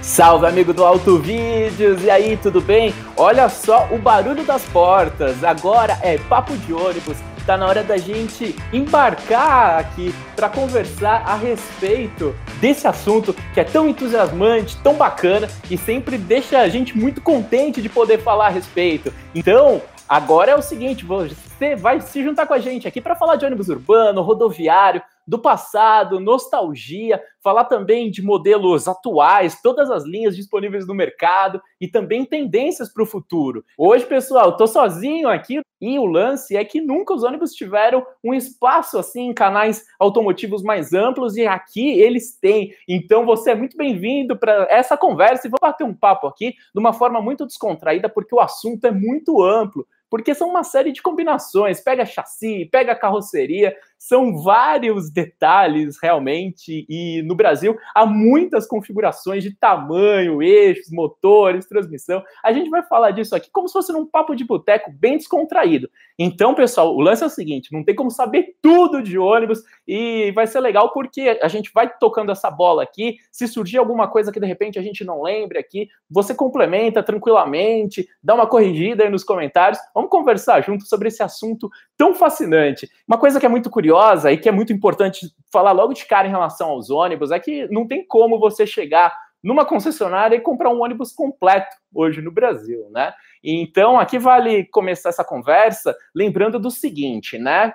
Salve, amigo do Auto Vídeos! E aí, tudo bem? Olha só o barulho das portas. Agora é papo de ônibus. Tá na hora da gente embarcar aqui para conversar a respeito desse assunto que é tão entusiasmante, tão bacana e sempre deixa a gente muito contente de poder falar a respeito. Então, agora é o seguinte, você vai se juntar com a gente aqui para falar de ônibus urbano, rodoviário, do passado, nostalgia, falar também de modelos atuais, todas as linhas disponíveis no mercado e também tendências para o futuro. Hoje, pessoal, estou sozinho aqui e o lance é que nunca os ônibus tiveram um espaço assim em canais automotivos mais amplos e aqui eles têm. Então você é muito bem-vindo para essa conversa e vou bater um papo aqui de uma forma muito descontraída porque o assunto é muito amplo porque são uma série de combinações. Pega chassi, pega carroceria, são vários detalhes realmente. E no Brasil há muitas configurações de tamanho, eixos, motores, transmissão. A gente vai falar disso aqui como se fosse num papo de boteco bem descontraído. Então, pessoal, o lance é o seguinte: não tem como saber tudo de ônibus e vai ser legal porque a gente vai tocando essa bola aqui. Se surgir alguma coisa que de repente a gente não lembre aqui, você complementa tranquilamente, dá uma corrigida aí nos comentários. Vamos conversar junto sobre esse assunto tão fascinante. Uma coisa que é muito curiosa e que é muito importante falar logo de cara em relação aos ônibus é que não tem como você chegar numa concessionária e comprar um ônibus completo hoje no Brasil, né? Então, aqui vale começar essa conversa lembrando do seguinte, né?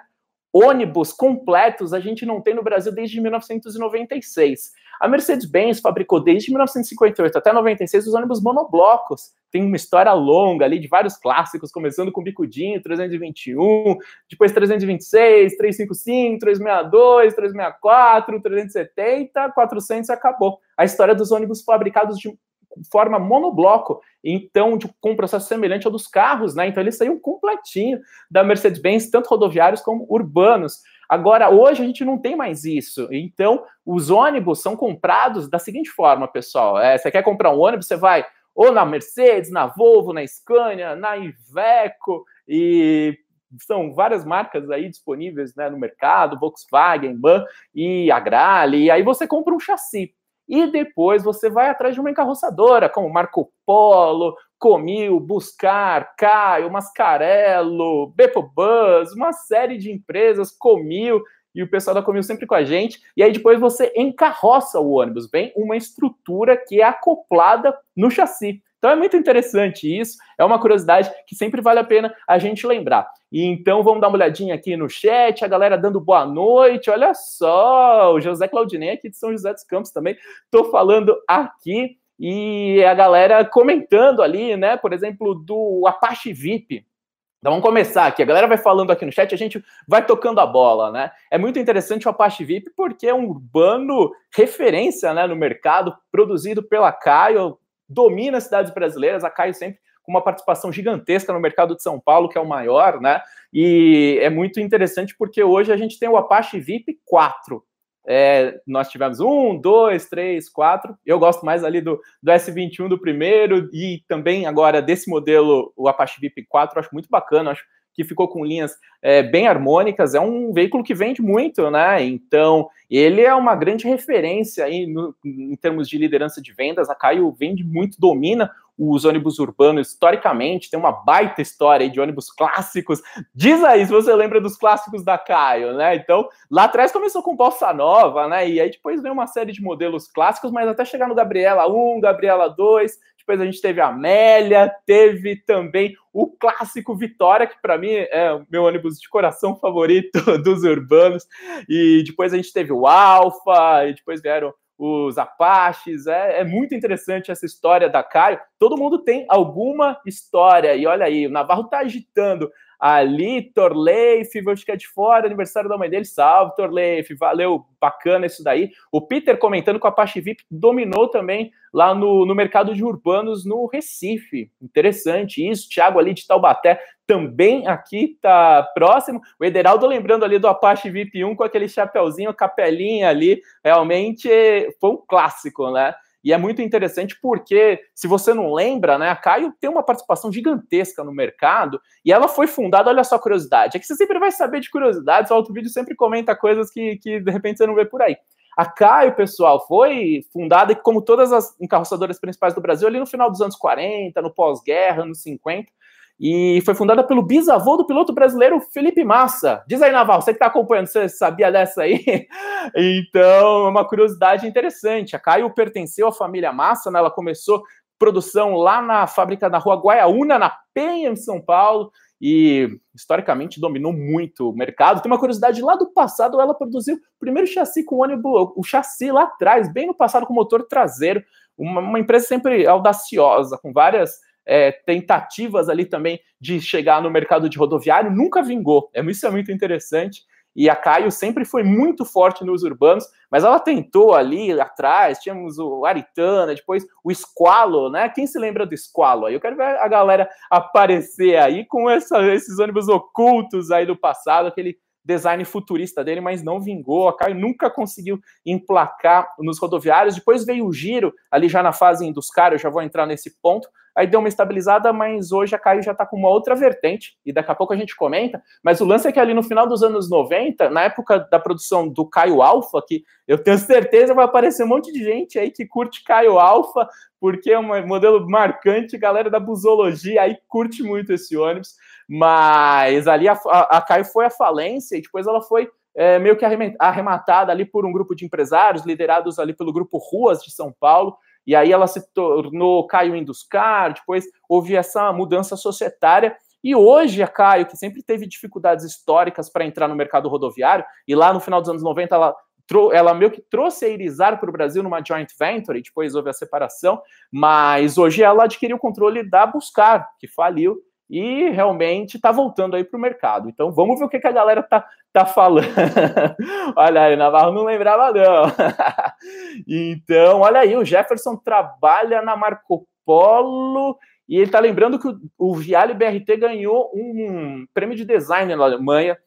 Ônibus completos a gente não tem no Brasil desde 1996. A Mercedes-Benz fabricou desde 1958 até 96 os ônibus monoblocos. Tem uma história longa ali de vários clássicos, começando com Bicudinho, 321, depois 326, 355, 362, 364, 370, 400 e acabou. A história dos ônibus fabricados de forma monobloco, então de, com um processo semelhante ao dos carros, né? Então eles saíam completinho da Mercedes-Benz, tanto rodoviários como urbanos. Agora, hoje a gente não tem mais isso. Então, os ônibus são comprados da seguinte forma, pessoal. É, você quer comprar um ônibus, você vai ou na Mercedes, na Volvo, na Scania, na Iveco, e são várias marcas aí disponíveis né, no mercado, Volkswagen, BAM e Agrale, e aí você compra um chassi. E depois você vai atrás de uma encarroçadora, como Marco Polo, Comil, Buscar, Caio, Mascarello, Bepobus, uma série de empresas, Comil, e o pessoal da Comil sempre com a gente. E aí depois você encarroça o ônibus, vem uma estrutura que é acoplada no chassi. Então é muito interessante isso, é uma curiosidade que sempre vale a pena a gente lembrar. E então vamos dar uma olhadinha aqui no chat, a galera dando boa noite. Olha só, o José Claudinei aqui de São José dos Campos também. Estou falando aqui e a galera comentando ali, né? Por exemplo, do Apache VIP. Então vamos começar aqui. A galera vai falando aqui no chat, a gente vai tocando a bola, né? É muito interessante o Apache VIP porque é um urbano referência, né, no mercado, produzido pela Caio, domina as cidades brasileiras. A Caio sempre com uma participação gigantesca no mercado de São Paulo, que é o maior, né? E é muito interessante porque hoje a gente tem o Apache VIP 4. É, nós tivemos um, dois, três, quatro. Eu gosto mais ali do, do S21 do primeiro e também agora desse modelo, o Apache VIP 4, acho muito bacana, acho que ficou com linhas é, bem harmônicas. É um veículo que vende muito, né? Então, ele é uma grande referência aí no, em termos de liderança de vendas. A Caio vende muito, domina os ônibus urbanos historicamente, tem uma baita história de ônibus clássicos. Diz aí se você lembra dos clássicos da Caio, né? Então, lá atrás começou com Bossa Nova, né? E aí depois veio uma série de modelos clássicos, mas até chegar no Gabriela 1, Gabriela 2, depois a gente teve a Amélia, teve também o clássico Vitória, que para mim é o meu ônibus de coração favorito dos urbanos. E depois a gente teve o Alfa, e depois vieram os Apaches. É, é, muito interessante essa história da Caio. Todo mundo tem alguma história. E olha aí, o Navarro tá agitando ali, Torleif, vou ficar de fora, aniversário da mãe dele, salve Torleif, valeu, bacana isso daí. O Peter comentando que a Apache VIP dominou também lá no, no mercado de urbanos no Recife, interessante isso, Thiago ali de Taubaté também aqui tá próximo, o Ederaldo lembrando ali do Apache VIP 1 com aquele chapeuzinho, capelinha ali, realmente foi um clássico, né? E é muito interessante porque, se você não lembra, né, a Caio tem uma participação gigantesca no mercado e ela foi fundada, olha só a curiosidade, é que você sempre vai saber de curiosidades, o Auto Vídeo sempre comenta coisas que, que de repente você não vê por aí. A Caio, pessoal, foi fundada, como todas as encarroçadoras principais do Brasil, ali no final dos anos 40, no pós-guerra, anos 50, e foi fundada pelo bisavô do piloto brasileiro Felipe Massa. Diz aí, Naval, você que está acompanhando, você sabia dessa aí? então, é uma curiosidade interessante. A Caio pertenceu à família Massa, né? ela começou produção lá na fábrica da rua Guaiaúna, na Penha, em São Paulo, e historicamente dominou muito o mercado. Tem uma curiosidade, lá do passado ela produziu o primeiro chassi com ônibus, o chassi lá atrás, bem no passado com motor traseiro, uma, uma empresa sempre audaciosa, com várias é, tentativas ali também de chegar no mercado de rodoviário, nunca vingou. É, isso é muito interessante. E a Caio sempre foi muito forte nos urbanos, mas ela tentou ali atrás, tínhamos o Aritana, depois o Squalo, né? Quem se lembra do Squalo? Aí eu quero ver a galera aparecer aí com essa, esses ônibus ocultos aí do passado, aquele design futurista dele, mas não vingou. A Caio nunca conseguiu emplacar nos rodoviários. Depois veio o giro, ali já na fase dos caras, já vou entrar nesse ponto aí deu uma estabilizada, mas hoje a Caio já está com uma outra vertente, e daqui a pouco a gente comenta. Mas o lance é que ali no final dos anos 90, na época da produção do Caio Alpha, que eu tenho certeza vai aparecer um monte de gente aí que curte Caio Alpha, porque é um modelo marcante, galera da busologia aí curte muito esse ônibus, mas ali a, a, a Caio foi a falência e depois ela foi é, meio que arrematada ali por um grupo de empresários, liderados ali pelo grupo Ruas de São Paulo, e aí ela se tornou Caio Induscar, depois houve essa mudança societária, e hoje a Caio, que sempre teve dificuldades históricas para entrar no mercado rodoviário, e lá no final dos anos 90 ela, ela meio que trouxe a Irizar para o Brasil numa joint venture, depois houve a separação, mas hoje ela adquiriu o controle da Buscar, que faliu, e realmente está voltando aí para o mercado. Então vamos ver o que, que a galera tá, tá falando. olha aí, Navarro não lembrava não. então, olha aí, o Jefferson trabalha na Marco Polo e ele está lembrando que o, o Viale BRT ganhou um prêmio de design na Alemanha.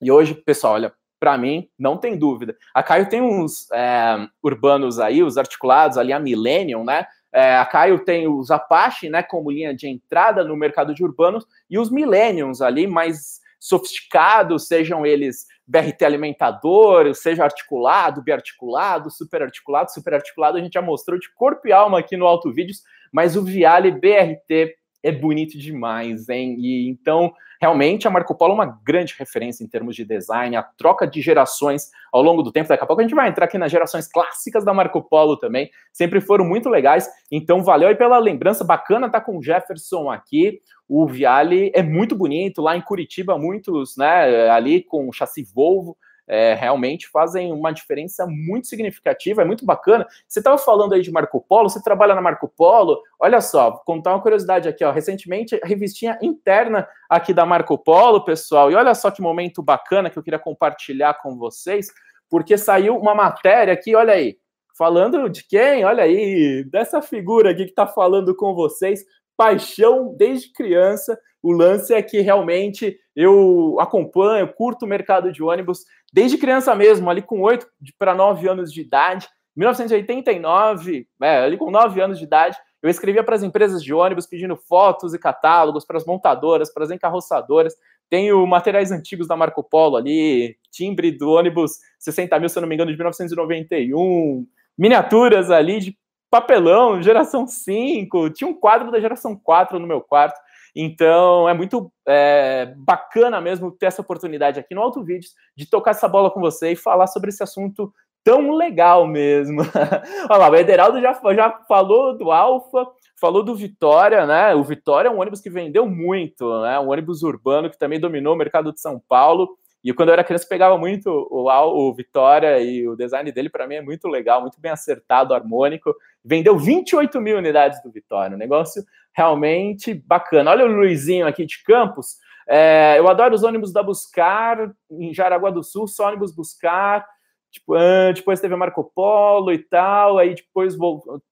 E hoje, pessoal, olha, para mim, não tem dúvida. A Caio tem uns é, urbanos aí, os articulados ali, a Millennium, né? É, a Caio tem os Apache, né, como linha de entrada no mercado de urbanos, e os Millenniums ali, mais sofisticados, sejam eles BRT alimentador, seja articulado, biarticulado, superarticulado, superarticulado, a gente já mostrou de corpo e alma aqui no Auto Vídeos, mas o Viale BRT é bonito demais, hein? E então, realmente, a Marco Polo é uma grande referência em termos de design, a troca de gerações ao longo do tempo. Daqui a pouco a gente vai entrar aqui nas gerações clássicas da Marco Polo também, sempre foram muito legais. Então, valeu aí pela lembrança, bacana tá com o Jefferson aqui. O Viale é muito bonito, lá em Curitiba, muitos, né, ali com chassi Volvo é, realmente fazem uma diferença muito significativa, é muito bacana. Você estava falando aí de Marco Polo, você trabalha na Marco Polo, olha só, contar uma curiosidade aqui, ó. Recentemente, a revistinha interna aqui da Marco Polo, pessoal, e olha só que momento bacana que eu queria compartilhar com vocês, porque saiu uma matéria aqui, olha aí, falando de quem? Olha aí, dessa figura aqui que está falando com vocês, paixão desde criança. O lance é que realmente eu acompanho, curto o mercado de ônibus desde criança mesmo, ali com 8 para 9 anos de idade. 1989, é, ali com 9 anos de idade, eu escrevia para as empresas de ônibus pedindo fotos e catálogos para as montadoras, para as encarroçadoras. Tenho materiais antigos da Marco Polo ali, timbre do ônibus 60 mil, se não me engano, de 1991, miniaturas ali de papelão, geração 5, tinha um quadro da geração 4 no meu quarto. Então é muito é, bacana mesmo ter essa oportunidade aqui no Auto Vídeos de tocar essa bola com você e falar sobre esse assunto tão legal mesmo. Olha lá, o Ederaldo já, já falou do Alfa, falou do Vitória, né? O Vitória é um ônibus que vendeu muito, né? Um ônibus urbano que também dominou o mercado de São Paulo. E quando eu era criança, pegava muito o, o Vitória e o design dele, para mim, é muito legal, muito bem acertado, harmônico. Vendeu 28 mil unidades do Vitória, um negócio realmente bacana. Olha o Luizinho aqui de Campos. É, eu adoro os ônibus da Buscar, em Jaraguá do Sul, só ônibus Buscar. Tipo, depois teve a Marco Polo e tal, aí depois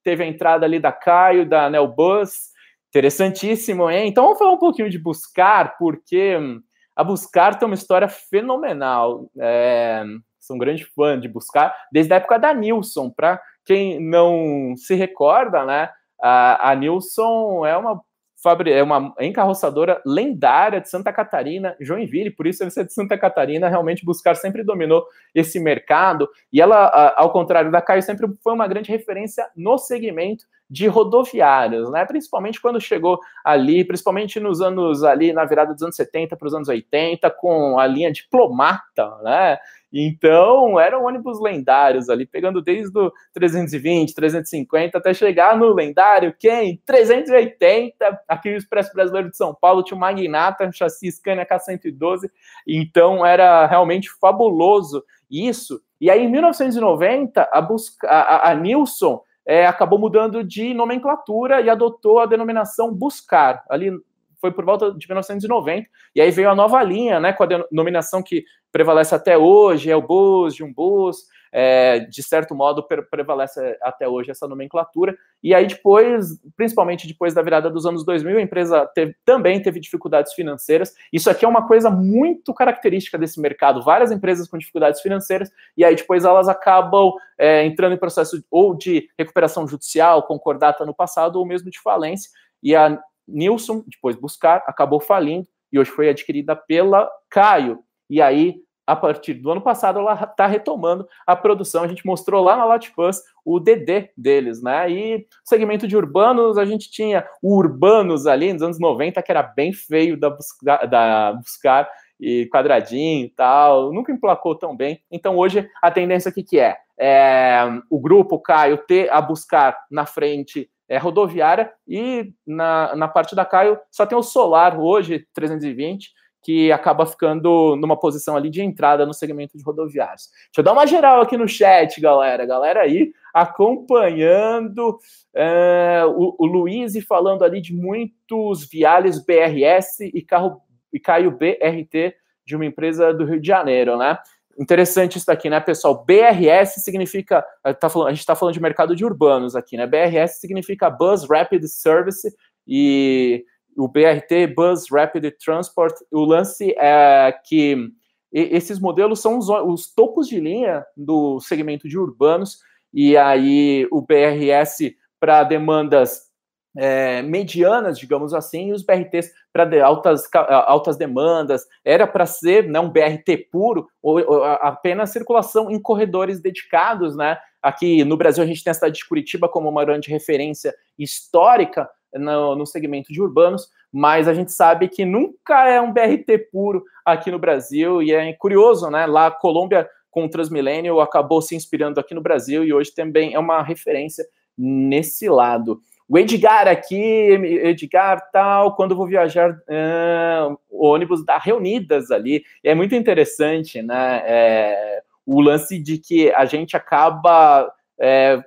teve a entrada ali da Caio, da Nelbus. Interessantíssimo, hein? Então vamos falar um pouquinho de Buscar, porque hum, a Buscar tem uma história fenomenal. É, sou um grande fã de Buscar, desde a época da Nilson. Para quem não se recorda, né? A, a Nilson é uma é uma encarroçadora lendária de Santa Catarina, Joinville, por isso ele ser de Santa Catarina, realmente Buscar sempre dominou esse mercado, e ela, ao contrário da Caio, sempre foi uma grande referência no segmento de rodoviários, né? Principalmente quando chegou ali, principalmente nos anos ali, na virada dos anos 70 para os anos 80, com a linha diplomata, né? Então, eram ônibus lendários ali, pegando desde o 320, 350 até chegar no lendário, quem? 380, aqui o Expresso Brasileiro de São Paulo tinha o Magnata, um chassi Scania K112, então era realmente fabuloso isso. E aí, em 1990, a, busca, a, a Nilson é, acabou mudando de nomenclatura e adotou a denominação Buscar. Ali foi por volta de 1990, e aí veio a nova linha, né, com a denominação que prevalece até hoje, é o Bus, de um Bus, é, de certo modo prevalece até hoje essa nomenclatura, e aí depois, principalmente depois da virada dos anos 2000, a empresa teve, também teve dificuldades financeiras, isso aqui é uma coisa muito característica desse mercado, várias empresas com dificuldades financeiras, e aí depois elas acabam é, entrando em processo ou de recuperação judicial, concordata no passado, ou mesmo de falência, e a Nilson, depois buscar, acabou falindo e hoje foi adquirida pela Caio. E aí, a partir do ano passado, ela está retomando a produção. A gente mostrou lá na Latipus o DD deles, né? E segmento de urbanos, a gente tinha o Urbanos ali nos anos 90, que era bem feio da, busca, da Buscar e quadradinho e tal, nunca emplacou tão bem. Então hoje a tendência aqui que é, é o grupo Caio ter a buscar na frente é rodoviária e na, na parte da Caio só tem o Solar hoje 320 que acaba ficando numa posição ali de entrada no segmento de rodoviários. Deixa eu dar uma geral aqui no chat, galera. Galera aí acompanhando é, o, o Luiz falando ali de muitos Viales BRS e carro e Caio BRT de uma empresa do Rio de Janeiro, né? Interessante isso daqui, né, pessoal? BRS significa. Tá falando, a gente está falando de mercado de urbanos aqui, né? BRS significa Bus Rapid Service e o BRT, Bus Rapid Transport. O lance é que esses modelos são os, os topos de linha do segmento de urbanos, e aí o BRS para demandas é, medianas, digamos assim, e os BRTs para altas, altas demandas, era para ser né, um BRT puro, ou, ou, apenas circulação em corredores dedicados, né? Aqui no Brasil a gente tem a cidade de Curitiba como uma grande referência histórica no, no segmento de urbanos, mas a gente sabe que nunca é um BRT puro aqui no Brasil, e é curioso, né? Lá a Colômbia com o Transmillennial acabou se inspirando aqui no Brasil e hoje também é uma referência nesse lado. O Edgar aqui, Edgar tal, quando vou viajar, uh, o ônibus dá reunidas ali. É muito interessante, né? É, o lance de que a gente acaba é,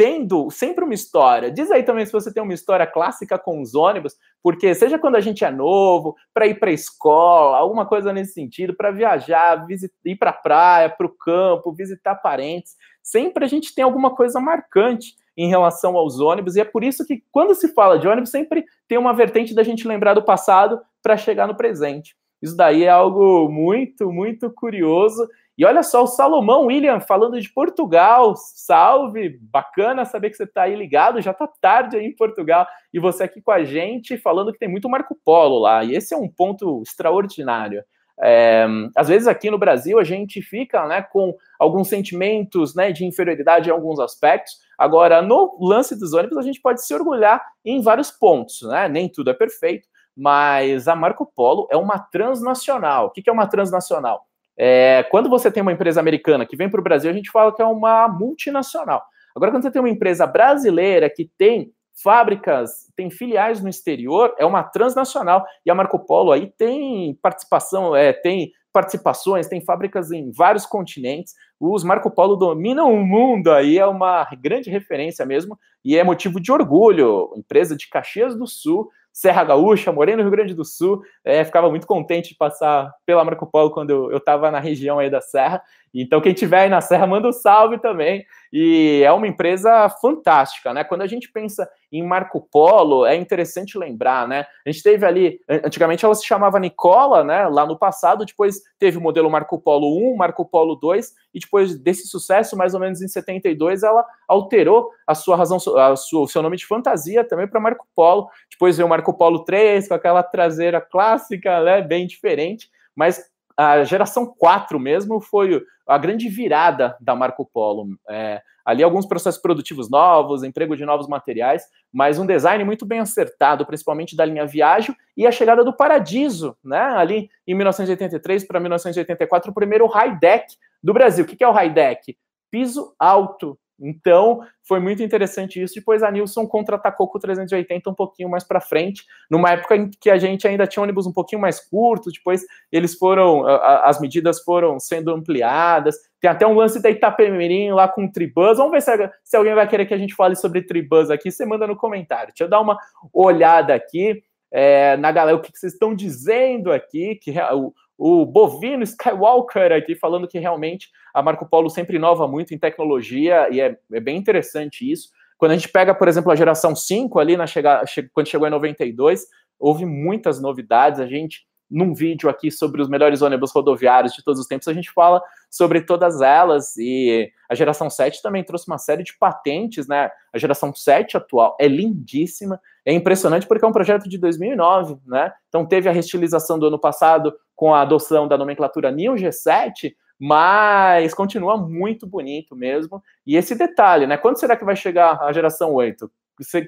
tendo sempre uma história. Diz aí também se você tem uma história clássica com os ônibus, porque seja quando a gente é novo, para ir para a escola, alguma coisa nesse sentido, para viajar, visitar, ir para a praia, para o campo, visitar parentes, sempre a gente tem alguma coisa marcante em relação aos ônibus, e é por isso que quando se fala de ônibus, sempre tem uma vertente da gente lembrar do passado para chegar no presente. Isso daí é algo muito, muito curioso. E olha só, o Salomão William falando de Portugal. Salve! Bacana saber que você está aí ligado. Já está tarde aí em Portugal. E você aqui com a gente falando que tem muito Marco Polo lá. E esse é um ponto extraordinário. É, às vezes aqui no Brasil a gente fica né, com alguns sentimentos né, de inferioridade em alguns aspectos. Agora, no lance dos ônibus, a gente pode se orgulhar em vários pontos, né? Nem tudo é perfeito, mas a Marco Polo é uma transnacional. O que é uma transnacional? É, quando você tem uma empresa americana que vem para o Brasil, a gente fala que é uma multinacional. Agora, quando você tem uma empresa brasileira que tem fábricas, tem filiais no exterior, é uma transnacional. E a Marco Polo aí tem participação, é, tem participações, tem fábricas em vários continentes. Os Marco Polo dominam o mundo aí, é uma grande referência mesmo, e é motivo de orgulho. Empresa de Caxias do Sul, Serra Gaúcha, morei no Rio Grande do Sul, é, ficava muito contente de passar pela Marco Polo quando eu estava na região aí da Serra. Então, quem tiver aí na Serra, manda um salve também. E é uma empresa fantástica, né? Quando a gente pensa em Marco Polo, é interessante lembrar, né? A gente teve ali, antigamente ela se chamava Nicola, né? Lá no passado, depois teve o modelo Marco Polo 1, Marco Polo 2, e depois desse sucesso, mais ou menos em 72, ela alterou a sua razão, a sua, o seu nome de fantasia também para Marco Polo. Depois veio o Marco Polo 3, com aquela traseira clássica, né, bem diferente, mas a geração 4 mesmo foi a grande virada da Marco Polo. É, ali alguns processos produtivos novos, emprego de novos materiais, mas um design muito bem acertado, principalmente da linha Viagem e a chegada do Paradiso, né? Ali em 1983 para 1984, o primeiro high deck do Brasil. O que é o high deck? Piso alto, então, foi muito interessante isso. Depois a Nilson contra-atacou com o 380 um pouquinho mais para frente, numa época em que a gente ainda tinha ônibus um pouquinho mais curtos. Depois eles foram, as medidas foram sendo ampliadas. Tem até um lance da Itapemirim lá com Tribus. Vamos ver se, se alguém vai querer que a gente fale sobre Tribus aqui. Você manda no comentário. Deixa eu dar uma olhada aqui. É, na galera, o que, que vocês estão dizendo aqui, que o, o Bovino Skywalker aqui falando que realmente a Marco Polo sempre inova muito em tecnologia e é, é bem interessante isso. Quando a gente pega, por exemplo, a geração 5 ali, na chega, quando chegou em 92, houve muitas novidades. A gente, num vídeo aqui sobre os melhores ônibus rodoviários de todos os tempos, a gente fala sobre todas elas. E a geração 7 também trouxe uma série de patentes, né? A geração 7 atual é lindíssima. É impressionante porque é um projeto de 2009, né? Então teve a restilização do ano passado com a adoção da nomenclatura Neo G7, mas continua muito bonito mesmo. E esse detalhe, né? Quando será que vai chegar a geração 8? O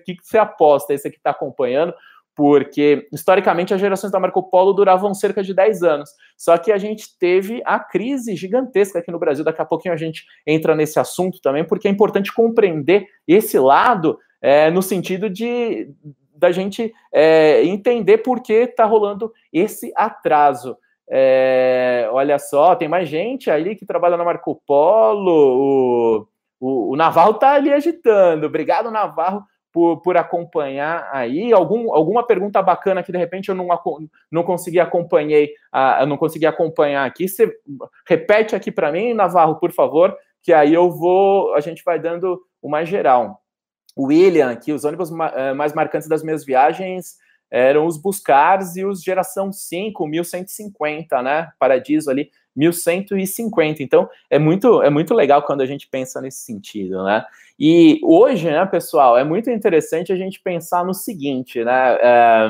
que você aposta, esse que está acompanhando? Porque, historicamente, as gerações da Marco Polo duravam cerca de 10 anos. Só que a gente teve a crise gigantesca aqui no Brasil. Daqui a pouquinho a gente entra nesse assunto também, porque é importante compreender esse lado é, no sentido de da gente é, entender por que está rolando esse atraso. É, olha só, tem mais gente ali que trabalha na Marco Polo. O, o, o Navarro está ali agitando. Obrigado, Navarro, por, por acompanhar aí. Algum, alguma pergunta bacana que de repente eu não, não consegui acompanhei, uh, não consegui acompanhar aqui. Você repete aqui para mim, Navarro, por favor, que aí eu vou, a gente vai dando uma geral. William, que os ônibus eh, mais marcantes das minhas viagens eram os Buscars e os Geração 5, 1150, né? Paradiso ali, 1150. Então, é muito, é muito legal quando a gente pensa nesse sentido, né? E hoje, né, pessoal, é muito interessante a gente pensar no seguinte, né? É,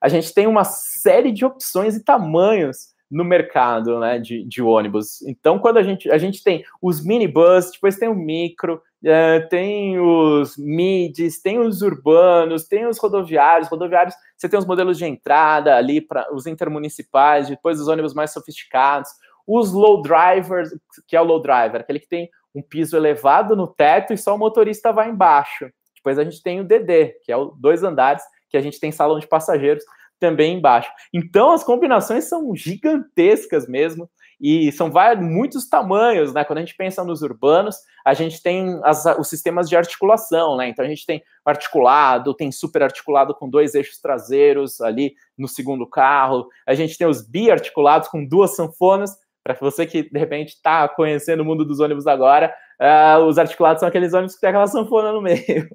a gente tem uma série de opções e tamanhos no mercado né, de, de ônibus. Então, quando a gente, a gente tem os minibus, depois tem o micro, é, tem os mids, tem os urbanos, tem os rodoviários. Rodoviários, você tem os modelos de entrada ali para os intermunicipais, depois os ônibus mais sofisticados, os low drivers, que é o low driver, aquele que tem um piso elevado no teto e só o motorista vai embaixo. Depois a gente tem o DD, que é o dois andares, que a gente tem salão de passageiros também embaixo. Então as combinações são gigantescas mesmo e são vários, muitos tamanhos, né? Quando a gente pensa nos urbanos, a gente tem as, os sistemas de articulação, né? Então a gente tem articulado, tem super articulado com dois eixos traseiros ali no segundo carro, a gente tem os biarticulados com duas sanfonas. Para você que de repente está conhecendo o mundo dos ônibus agora, uh, os articulados são aqueles ônibus que tem aquela sanfona no meio.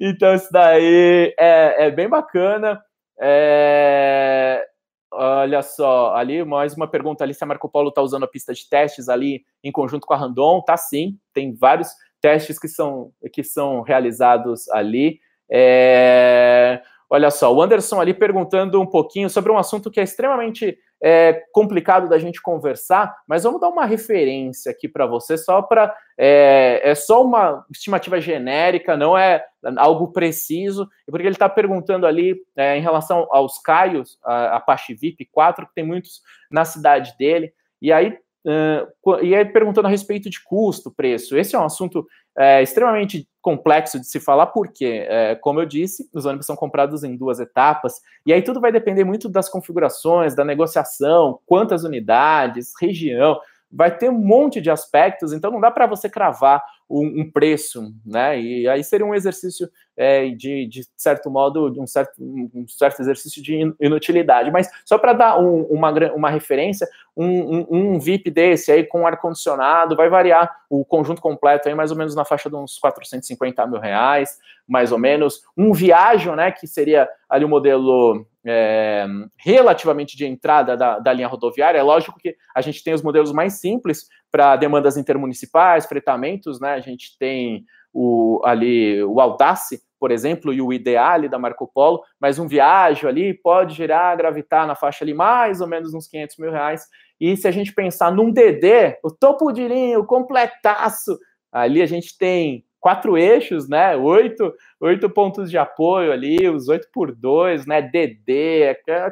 então, isso daí é, é bem bacana. É... Olha só, ali mais uma pergunta ali se a Marco Polo está usando a pista de testes ali em conjunto com a Randon, tá sim, tem vários testes que são, que são realizados ali. É... Olha só, o Anderson ali perguntando um pouquinho sobre um assunto que é extremamente é, complicado da gente conversar, mas vamos dar uma referência aqui para você, só para. É, é, só uma estimativa genérica, não é algo preciso, porque ele está perguntando ali é, em relação aos caios, a Apache VIP 4, que tem muitos na cidade dele, e aí Uh, e aí perguntando a respeito de custo, preço. Esse é um assunto é, extremamente complexo de se falar, porque, é, como eu disse, os ônibus são comprados em duas etapas, e aí tudo vai depender muito das configurações, da negociação, quantas unidades, região vai ter um monte de aspectos, então não dá para você cravar um, um, preço, né? E aí seria um exercício é, de, de certo modo, um certo, um certo exercício de inutilidade. Mas só para dar um, uma, uma referência, um, um, VIP desse aí com ar-condicionado vai variar o conjunto completo aí mais ou menos na faixa de uns 450 mil reais, mais ou menos. Um Viaggio, né? Que seria ali o modelo é, relativamente de entrada da, da, linha rodoviária. É lógico que a gente tem os modelos mais simples para demandas intermunicipais, fretamentos, né? A gente tem o, ali o Audace, por exemplo, e o Ideale da Marco Polo, mas um viagem ali pode girar, gravitar na faixa ali mais ou menos uns 500 mil reais. E se a gente pensar num DD, o topo de linha, o completaço, ali a gente tem quatro eixos, né? Oito, oito pontos de apoio ali, os oito por dois, né? DD, é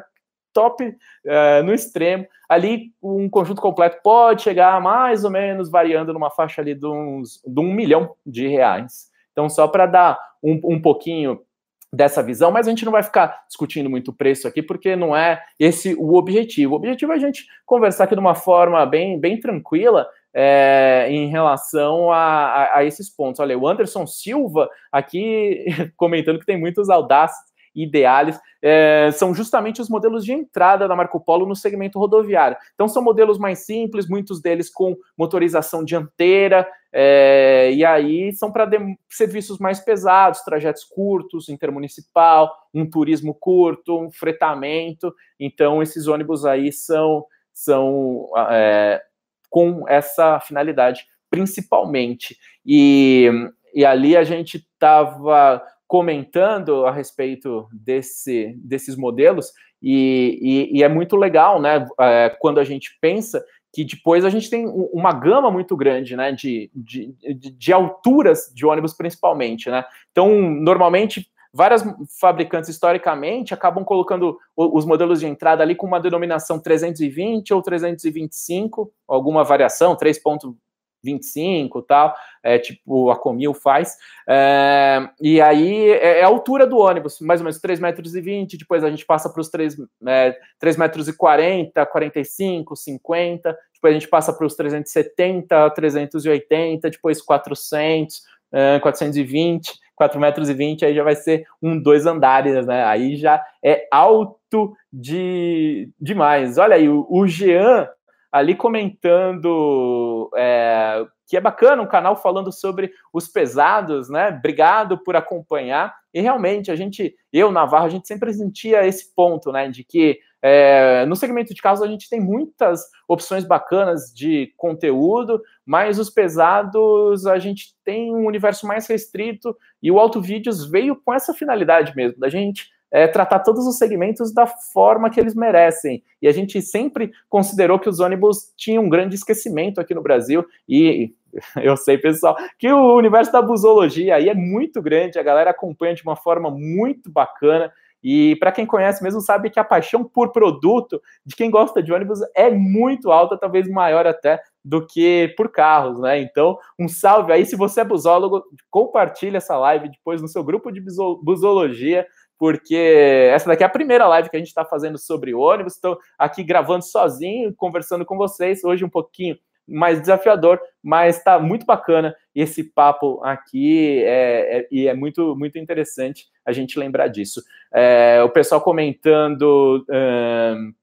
top é, no extremo. Ali, um conjunto completo pode chegar mais ou menos variando numa faixa ali de, uns, de um milhão de reais. Então, só para dar um, um pouquinho dessa visão, mas a gente não vai ficar discutindo muito preço aqui, porque não é esse o objetivo. O objetivo é a gente conversar aqui de uma forma bem, bem tranquila é, em relação a, a, a, esses pontos. Olha, o Anderson Silva aqui comentando que tem muitos audaces ideais, é, são justamente os modelos de entrada da Marco Polo no segmento rodoviário. Então, são modelos mais simples, muitos deles com motorização dianteira, é, e aí são para serviços mais pesados, trajetos curtos, intermunicipal, um turismo curto, um fretamento. Então, esses ônibus aí são, são é, com essa finalidade, principalmente. E, e ali a gente estava comentando a respeito desse, desses modelos, e, e, e, é muito legal, né? É, quando a gente pensa que depois a gente tem uma gama muito grande, né? De, de, de alturas de ônibus, principalmente, né? Então, normalmente, várias fabricantes historicamente acabam colocando os modelos de entrada ali com uma denominação 320 ou 325, alguma variação, 3.25 25 tal, é, tipo a Comil faz. É, e aí é, é, a altura do ônibus, mais ou menos 3 metros 20, depois a gente passa para os 3, é, 3 metros e 40, 45, 50, depois a gente passa para os 370, 380, depois 400, é, 420, 4 metros e 20, aí já vai ser um, dois andares, né? Aí já é alto de demais. Olha aí, o, o Jean ali comentando é, que é bacana um canal falando sobre os pesados, né? Obrigado por acompanhar. E realmente, a gente, eu, Navarro, a gente sempre sentia esse ponto, né? De que é, no segmento de carros a gente tem muitas opções bacanas de conteúdo, mas os pesados a gente tem um universo mais restrito e o Auto Vídeos veio com essa finalidade mesmo, da gente é, tratar todos os segmentos da forma que eles merecem. E a gente sempre considerou que os ônibus tinham um grande esquecimento aqui no Brasil. E eu sei, pessoal, que o universo da busologia aí é muito grande, a galera acompanha de uma forma muito bacana. E para quem conhece mesmo sabe que a paixão por produto de quem gosta de ônibus é muito alta, talvez maior até do que por carros, né? Então, um salve aí. Se você é busólogo, compartilhe essa live depois no seu grupo de busologia porque essa daqui é a primeira live que a gente está fazendo sobre ônibus. Estou aqui gravando sozinho, conversando com vocês. Hoje um pouquinho mais desafiador, mas está muito bacana esse papo aqui é, é, e é muito, muito interessante a gente lembrar disso. É, o pessoal comentando um,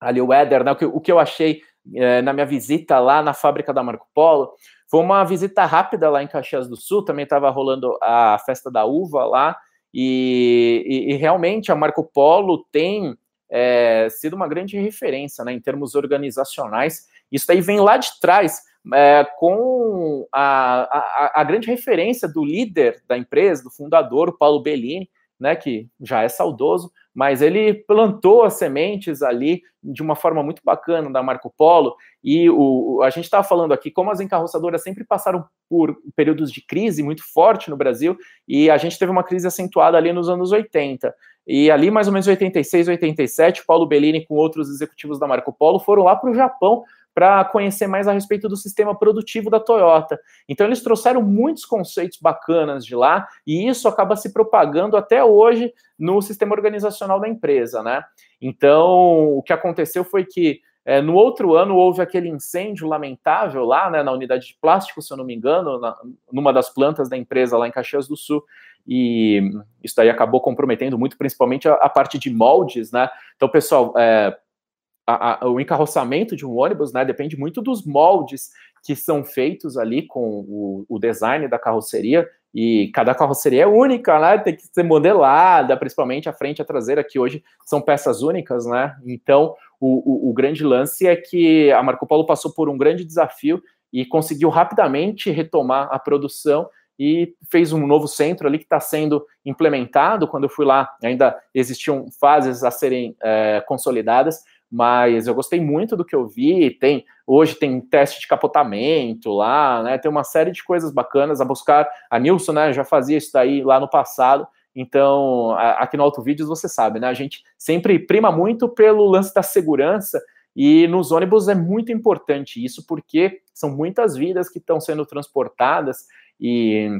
ali o Éder, né, o, que, o que eu achei é, na minha visita lá na fábrica da Marco Polo foi uma visita rápida lá em Caxias do Sul, também estava rolando a festa da uva lá, e, e, e realmente a Marco Polo tem é, sido uma grande referência né, em termos organizacionais. Isso aí vem lá de trás, é, com a, a, a, grande referência do líder da empresa, do fundador, o Paulo Bellini, né, que já é saudoso, mas ele plantou as sementes ali de uma forma muito bacana da Marco Polo. E o, a gente estava falando aqui como as encarroçadoras sempre passaram por períodos de crise muito forte no Brasil, e a gente teve uma crise acentuada ali nos anos 80. E ali, mais ou menos 86, 87, Paulo Bellini com outros executivos da Marco Polo foram lá para o Japão para conhecer mais a respeito do sistema produtivo da Toyota. Então, eles trouxeram muitos conceitos bacanas de lá, e isso acaba se propagando até hoje no sistema organizacional da empresa, né? Então, o que aconteceu foi que é, no outro ano houve aquele incêndio lamentável lá, né, na unidade de plástico, se eu não me engano, na, numa das plantas da empresa lá em Caxias do Sul, e isso aí acabou comprometendo muito, principalmente a, a parte de moldes, né? Então, pessoal, é, a, a, o encarroçamento de um ônibus, né, depende muito dos moldes que são feitos ali com o, o, design da carroceria. e cada carroceria é única, né? Tem que ser modelada, principalmente a frente e a traseira, que hoje são peças únicas, né? Então, o, o, o grande lance é que a Marco Polo passou por um grande desafio e conseguiu rapidamente retomar a produção e fez um novo centro ali que está sendo implementado. Quando eu fui lá, ainda existiam fases a serem é, consolidadas, mas eu gostei muito do que eu vi. Tem hoje tem teste de capotamento lá, né? Tem uma série de coisas bacanas a buscar. A Nilson, né, já fazia isso daí lá no passado. Então, aqui no Auto Vídeos você sabe, né? A gente sempre prima muito pelo lance da segurança e nos ônibus é muito importante isso porque são muitas vidas que estão sendo transportadas e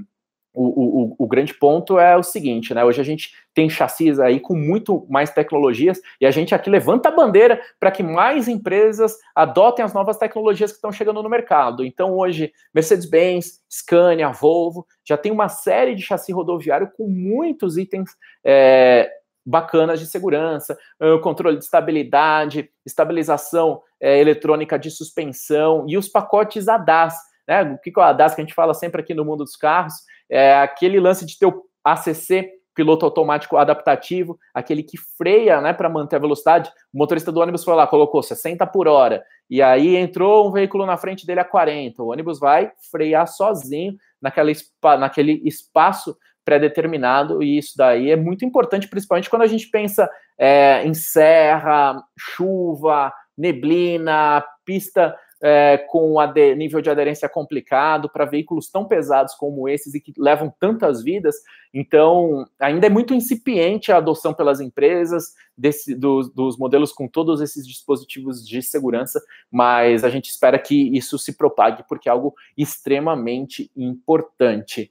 o, o, o, grande ponto é o seguinte, né? Hoje a gente tem chassis aí com muito mais tecnologias e a gente aqui levanta a bandeira para que mais empresas adotem as novas tecnologias que estão chegando no mercado. Então, hoje, Mercedes-Benz, Scania, Volvo já tem uma série de chassi rodoviário com muitos itens é, bacanas de segurança, controle de estabilidade, estabilização é, eletrônica de suspensão e os pacotes ADAS. Né? O que é o ADAS que a gente fala sempre aqui no mundo dos carros? É aquele lance de ter o ACC, piloto automático adaptativo, aquele que freia, né, para manter a velocidade. O motorista do ônibus foi lá, colocou 60 por hora, e aí entrou um veículo na frente dele a 40. O ônibus vai frear sozinho naquela, naquele espaço pré-determinado, e isso daí é muito importante, principalmente quando a gente pensa é, em serra, chuva, neblina, pista é, com nível de aderência complicado para veículos tão pesados como esses e que levam tantas vidas. Então, ainda é muito incipiente a adoção pelas empresas desse, dos, dos modelos com todos esses dispositivos de segurança, mas a gente espera que isso se propague porque é algo extremamente importante.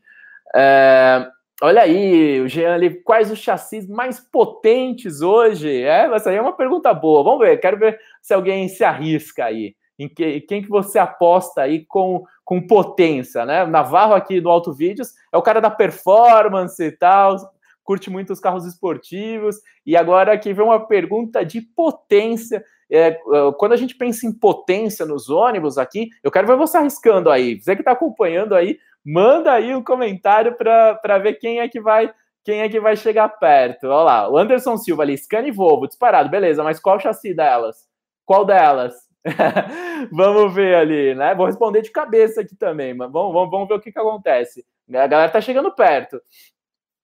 É, Olha aí, o Jean ali, quais os chassis mais potentes hoje? É, essa aí é uma pergunta boa. Vamos ver, quero ver se alguém se arrisca aí em que, quem que você aposta aí com, com potência, né? Navarro aqui no Auto Vídeos é o cara da performance e tal, curte muito os carros esportivos. E agora aqui vem uma pergunta de potência. É, é, quando a gente pensa em potência nos ônibus aqui, eu quero ver você arriscando aí. Você que está acompanhando aí, manda aí um comentário para ver quem é que vai quem é que vai chegar perto. Olha lá, o Anderson Silva ali, Scania e Volvo, disparado, beleza, mas qual chassi delas? Qual delas? vamos ver ali, né? Vou responder de cabeça aqui também, mas vamos, vamos, vamos ver o que, que acontece. A galera tá chegando perto.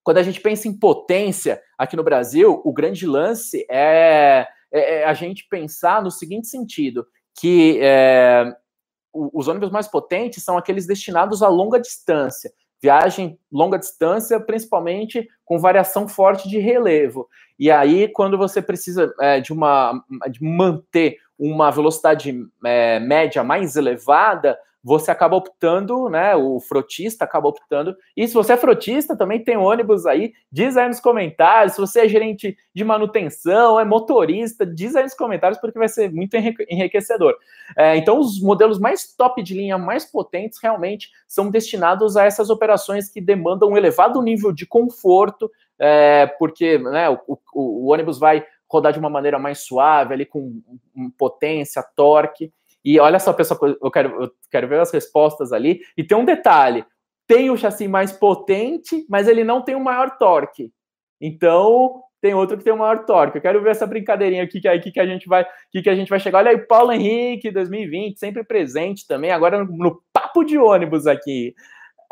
Quando a gente pensa em potência aqui no Brasil, o grande lance é, é, é a gente pensar no seguinte sentido: que é, os ônibus mais potentes são aqueles destinados a longa distância viagem longa distância, principalmente com variação forte de relevo. E aí, quando você precisa é, de uma de manter uma velocidade é, média mais elevada, você acaba optando, né? O frotista acaba optando. E se você é frotista, também tem ônibus aí, diz aí nos comentários. Se você é gerente de manutenção, é motorista, diz aí nos comentários, porque vai ser muito enriquecedor. É, então, os modelos mais top de linha, mais potentes, realmente são destinados a essas operações que demandam um elevado nível de conforto, é, porque né, o, o, o ônibus vai rodar de uma maneira mais suave, ali com potência, torque. E olha só, pessoal, eu quero, eu quero ver as respostas ali. E tem um detalhe: tem o chassi mais potente, mas ele não tem o maior torque. Então, tem outro que tem o maior torque. Eu quero ver essa brincadeirinha aqui que aí que a gente vai, que, que a gente vai chegar. Olha aí, Paulo Henrique 2020, sempre presente também, agora no papo de ônibus aqui.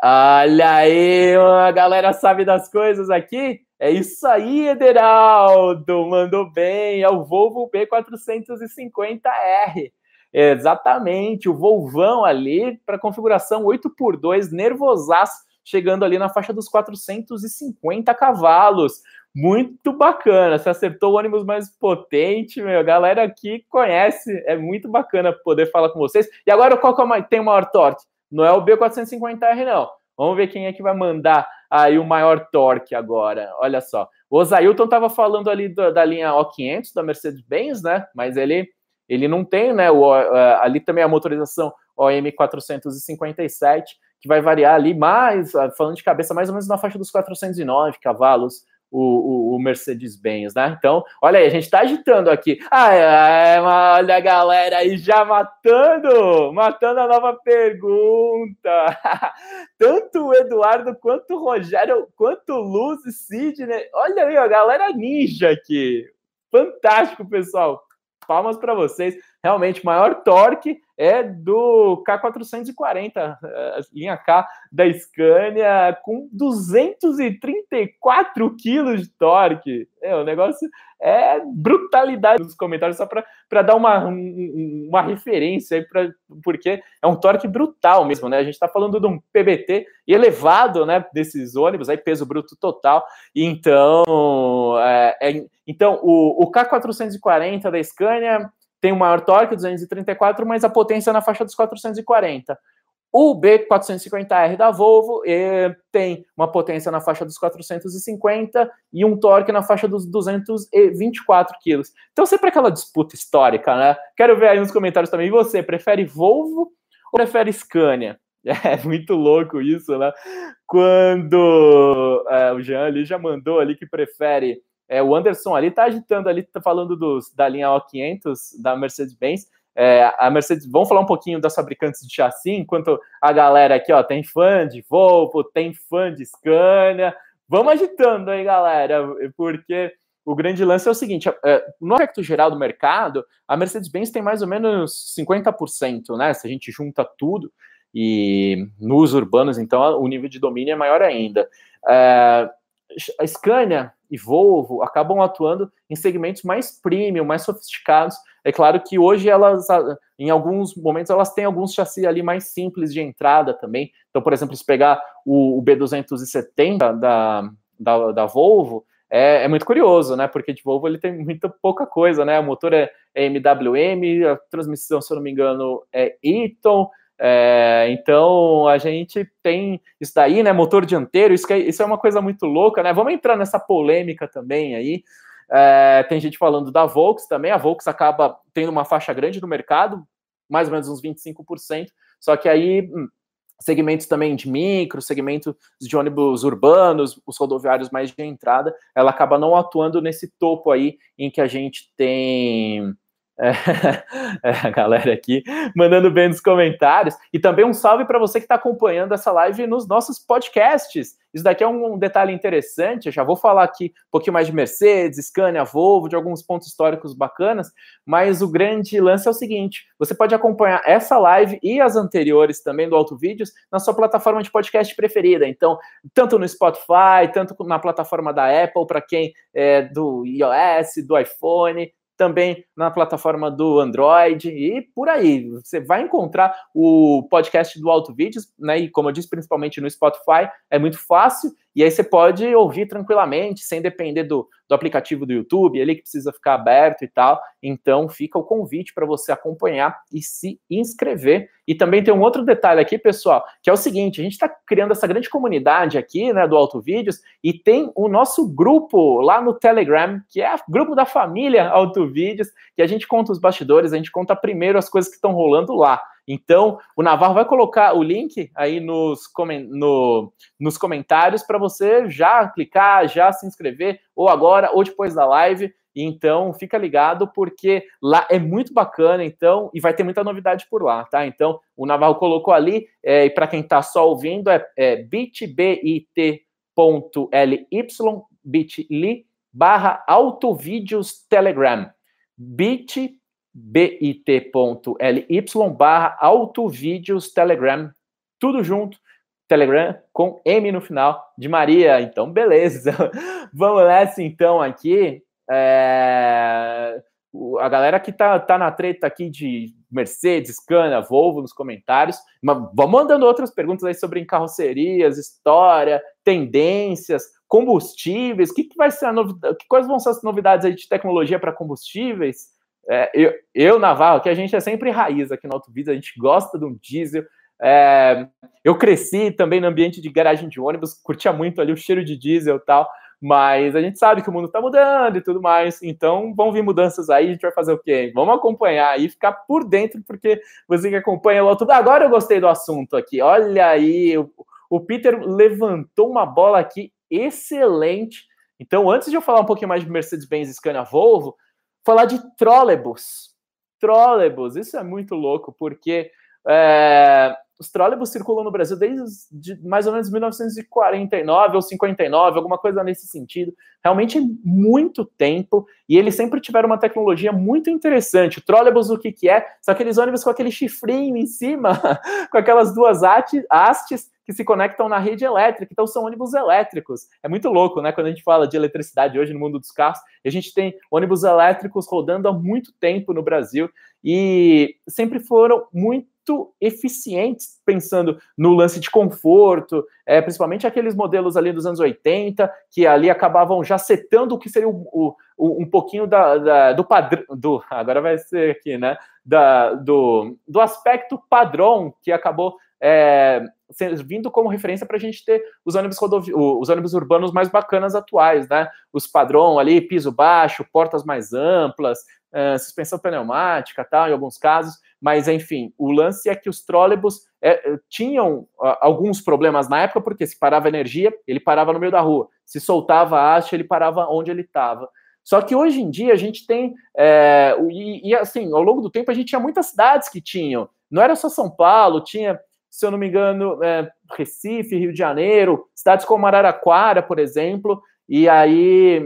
Olha aí, a galera sabe das coisas aqui. É isso aí, Ederaldo, mandou bem. É o Volvo B450R. Exatamente, o Volvão ali para configuração 8x2, nervosaço, chegando ali na faixa dos 450 cavalos. Muito bacana, você acertou o ônibus mais potente, meu. Galera aqui conhece, é muito bacana poder falar com vocês. E agora, qual que é tem o maior torque? Não é o B450R, não. Vamos ver quem é que vai mandar aí o maior torque agora. Olha só. O Osailton estava falando ali da, da linha O500 da Mercedes-Benz, né? Mas ele, ele não tem, né? O, ali também a motorização OM 457, que vai variar ali mais, falando de cabeça, mais ou menos na faixa dos 409 cavalos. O, o, o Mercedes-Benz, né? Então, olha aí, a gente está agitando aqui. Ai, ai, olha a galera aí já matando, matando a nova pergunta. Tanto o Eduardo quanto o Rogério, quanto o Luz e Sidney. Olha aí, a galera ninja aqui. Fantástico, pessoal. Palmas para vocês. Realmente, maior torque é do K440, eh, linha K da Scania, com 234 quilos de torque. É, o negócio é brutalidade nos comentários, só para dar uma, uma referência aí, pra, porque é um torque brutal mesmo, né? A gente está falando de um PBT elevado, né? Desses ônibus, aí peso bruto total. Então, é, é, então o, o K440 da Scania tem o maior torque, 234, mas a potência na faixa dos 440. O B450R da Volvo tem uma potência na faixa dos 450 e um torque na faixa dos 224 quilos. Então, sempre aquela disputa histórica, né? Quero ver aí nos comentários também. você prefere Volvo ou prefere Scania? É muito louco isso, né? Quando é, o Jean ali já mandou ali que prefere é, o Anderson ali tá agitando ali, tá falando dos, da linha O500 da Mercedes-Benz. É, a Mercedes, vamos falar um pouquinho das fabricantes de chassi, enquanto a galera aqui, ó, tem fã de Volvo, tem fã de Scania. Vamos agitando aí, galera, porque o grande lance é o seguinte: é, no aspecto geral do mercado, a Mercedes-Benz tem mais ou menos 50%, né? Se a gente junta tudo, e nos urbanos, então, o nível de domínio é maior ainda. É, a Scania e Volvo acabam atuando em segmentos mais premium, mais sofisticados. É claro que hoje elas, em alguns momentos, elas têm alguns chassis ali mais simples de entrada também. Então, por exemplo, se pegar o, o B270 da, da, da Volvo, é, é, muito curioso, né? Porque de Volvo ele tem muita pouca coisa, né? O motor é, é MWM, a transmissão, se eu não me engano, é Eaton, é, então a gente tem isso daí, né? Motor dianteiro, isso, é, isso é uma coisa muito louca, né? Vamos entrar nessa polêmica também aí. É, tem gente falando da Volks também, a Volks acaba tendo uma faixa grande no mercado, mais ou menos uns 25%, só que aí hum, segmentos também de micro, segmentos de ônibus urbanos, os rodoviários mais de entrada, ela acaba não atuando nesse topo aí em que a gente tem é, a galera aqui mandando bem nos comentários. E também um salve para você que está acompanhando essa live nos nossos podcasts. Isso daqui é um, detalhe interessante. Eu já vou falar aqui um pouquinho mais de Mercedes, Scania, Volvo, de alguns pontos históricos bacanas. Mas o grande lance é o seguinte: você pode acompanhar essa live e as anteriores também do Auto Vídeos na sua plataforma de podcast preferida. Então, tanto no Spotify, tanto na plataforma da Apple, para quem é do iOS, do iPhone também na plataforma do Android e por aí. Você vai encontrar o podcast do Auto Vídeos, né? E como eu disse, principalmente no Spotify, é muito fácil. E aí você pode ouvir tranquilamente, sem depender do, do aplicativo do YouTube, ali que precisa ficar aberto e tal. Então fica o convite para você acompanhar e se inscrever. E também tem um outro detalhe aqui, pessoal, que é o seguinte: a gente está criando essa grande comunidade aqui, né, do Auto Vídeos, e tem o nosso grupo lá no Telegram, que é o grupo da família Auto Vídeos, que a gente conta os bastidores, a gente conta primeiro as coisas que estão rolando lá. Então, o Navarro vai colocar o link aí nos, no, nos comentários para você já clicar, já se inscrever, ou agora, ou depois da live. Então, fica ligado, porque lá é muito bacana, então, e vai ter muita novidade por lá, tá? Então, o Navarro colocou ali, é, e para quem está só ouvindo, é, é bit.ly, bit.ly, barra autovídeos telegram, bit.ly barra autovídeos telegram, tudo junto, telegram com M no final de Maria. Então, beleza. Vamos nessa então aqui. É... A galera que tá, tá na treta aqui de Mercedes, Scania, Volvo nos comentários. Mas vamos mandando outras perguntas aí sobre carrocerias, história, tendências, combustíveis. Que, que vai ser a novidade? Quais vão ser as novidades aí de tecnologia para combustíveis? É, eu, eu, Navarro, que a gente é sempre raiz aqui no Auto a gente gosta de um diesel. É, eu cresci também no ambiente de garagem de ônibus, curtia muito ali o cheiro de diesel e tal, mas a gente sabe que o mundo está mudando e tudo mais, então vão vir mudanças aí, a gente vai fazer o quê? Vamos acompanhar e ficar por dentro, porque você que acompanha o Auto Agora eu gostei do assunto aqui, olha aí, o, o Peter levantou uma bola aqui excelente Então, antes de eu falar um pouquinho mais de Mercedes-Benz, Scania, Volvo, falar de trolebus. Trolebus, isso é muito louco, porque é, os trólebus circulam no Brasil desde mais ou menos 1949 ou 59, alguma coisa nesse sentido. Realmente muito tempo. E eles sempre tiveram uma tecnologia muito interessante. O trólebus, o que, que é? São aqueles ônibus com aquele chifrinho em cima, com aquelas duas hastes que se conectam na rede elétrica. Então, são ônibus elétricos. É muito louco, né? Quando a gente fala de eletricidade hoje no mundo dos carros, a gente tem ônibus elétricos rodando há muito tempo no Brasil e sempre foram muito muito eficientes, pensando no lance de conforto, é, principalmente aqueles modelos ali dos anos 80, que ali acabavam já setando o que seria o, o, um pouquinho da, da, do padrão, do, agora vai ser aqui, né, da, do, do aspecto padrão que acabou é, servindo como referência para a gente ter os ônibus, rodovi os ônibus urbanos mais bacanas atuais, né? Os padrão ali, piso baixo, portas mais amplas, uh, suspensão pneumática, tal, em alguns casos. Mas, enfim, o lance é que os trólebus é, tinham uh, alguns problemas na época, porque se parava energia, ele parava no meio da rua. Se soltava a haste, ele parava onde ele estava. Só que hoje em dia a gente tem, é, e, e, assim, ao longo do tempo a gente tinha muitas cidades que tinham, não era só São Paulo, tinha, se eu não me engano, é, Recife, Rio de Janeiro, cidades como Araraquara, por exemplo, e aí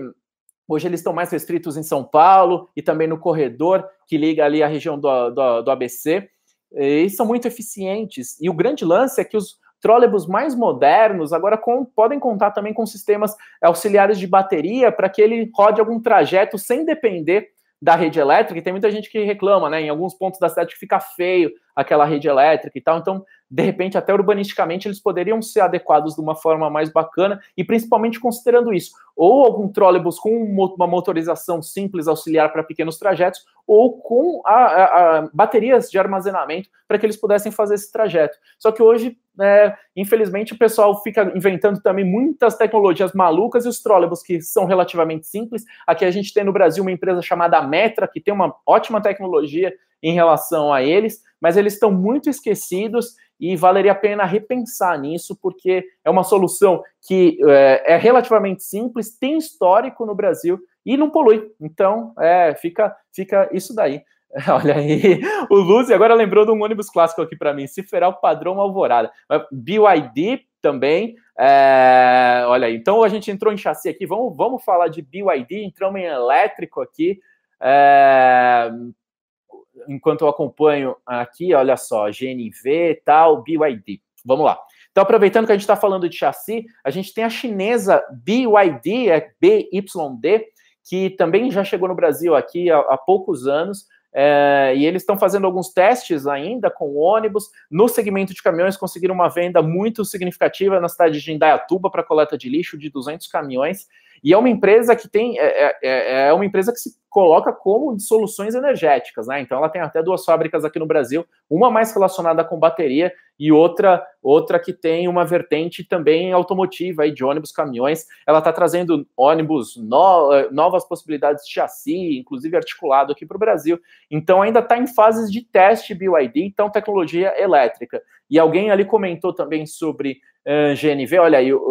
Hoje eles estão mais restritos em São Paulo e também no corredor que liga ali a região do, do, do ABC. E são muito eficientes. E o grande lance é que os trólebus mais modernos agora com, podem contar também com sistemas auxiliares de bateria para que ele rode algum trajeto sem depender da rede elétrica. E tem muita gente que reclama, né? Em alguns pontos da cidade que fica feio aquela rede elétrica e tal. Então, de repente, até urbanisticamente, eles poderiam ser adequados de uma forma mais bacana, e principalmente considerando isso, ou algum trólebus com uma motorização simples auxiliar para pequenos trajetos, ou com a, a, a baterias de armazenamento para que eles pudessem fazer esse trajeto. Só que hoje, é, infelizmente, o pessoal fica inventando também muitas tecnologias malucas e os trólebus que são relativamente simples. Aqui a gente tem no Brasil uma empresa chamada Metra, que tem uma ótima tecnologia em relação a eles, mas eles estão muito esquecidos e valeria a pena repensar nisso, porque é uma solução que é, é relativamente simples, tem histórico no Brasil e não polui. Então, é, fica, fica isso daí. Olha aí, o Luzi agora lembrou de um ônibus clássico aqui para mim, Ciferal Padrão Alvorada. BYD também, é, olha aí, então a gente entrou em chassi aqui, vamos, vamos falar de BYD, entramos em elétrico aqui, é, enquanto eu acompanho aqui, olha só, GNV tal, BYD. Vamos lá. Então, aproveitando que a gente está falando de chassi, a gente tem a chinesa BYD, é BYD, que também já chegou no Brasil aqui há, há poucos anos. É, e eles estão fazendo alguns testes ainda com ônibus. No segmento de caminhões, conseguiram uma venda muito significativa na cidade de Indaiatuba para coleta de lixo de 200 caminhões. E é uma empresa que tem, é, é, é, é uma empresa que se coloca como de soluções energéticas, né? Então ela tem até duas fábricas aqui no Brasil, uma mais relacionada com bateria e outra outra que tem uma vertente também automotiva aí de ônibus, caminhões. Ela está trazendo ônibus no, eh, novas possibilidades de chassi, inclusive articulado aqui para o Brasil. Então ainda está em fases de teste BYD, então tecnologia elétrica. E alguém ali comentou também sobre uh, GNV, olha aí, uh,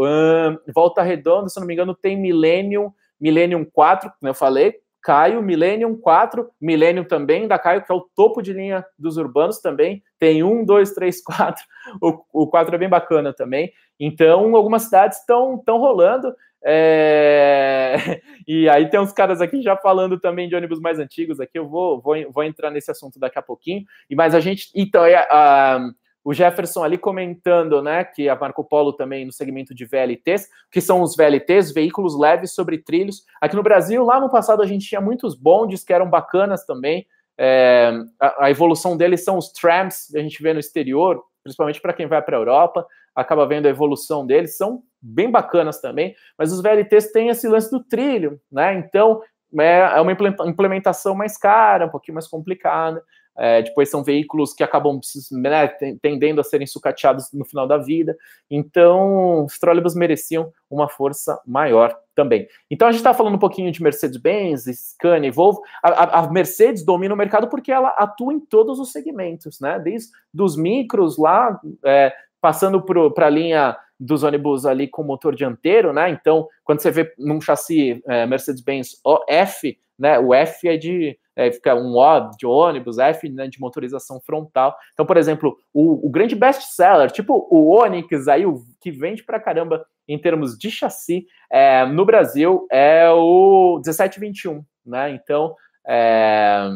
Volta Redonda, se não me engano, tem Millennium, Millennium 4, como eu falei, Caio, Millennium 4, Millennium também, da Caio, que é o topo de linha dos urbanos também. Tem um, dois, três, quatro. O, o 4 é bem bacana também. Então, algumas cidades estão rolando. É... E aí tem uns caras aqui já falando também de ônibus mais antigos aqui. Eu vou, vou, vou entrar nesse assunto daqui a pouquinho. E mas a gente. Então, é, a, o Jefferson ali comentando, né, que a Marco Polo também no segmento de VLTs, que são os VLTs, veículos leves sobre trilhos. Aqui no Brasil, lá no passado, a gente tinha muitos bondes que eram bacanas também. É, a, a, evolução deles são os trams, que a gente vê no exterior, principalmente para quem vai para a Europa, acaba vendo a evolução deles, são bem bacanas também, mas os VLTs têm esse lance do trilho, né? Então é, é uma implementação mais cara, um pouquinho mais complicada. É, depois são veículos que acabam né, tendendo a serem sucateados no final da vida. Então, os trólebus mereciam uma força maior também. Então, a gente está falando um pouquinho de Mercedes-Benz, Scania e Volvo. A, a, Mercedes domina o mercado porque ela atua em todos os segmentos, né? Desde dos micros lá, é, passando para a linha dos ônibus ali com motor dianteiro, né? Então, quando você vê num chassi é, Mercedes-Benz F, né? O F é de é, fica um O de ônibus, F né, de motorização frontal. Então, por exemplo, o, o grande best-seller, tipo o Onix aí, o que vende pra caramba em termos de chassi é, no Brasil, é o 1721, né? Então, é,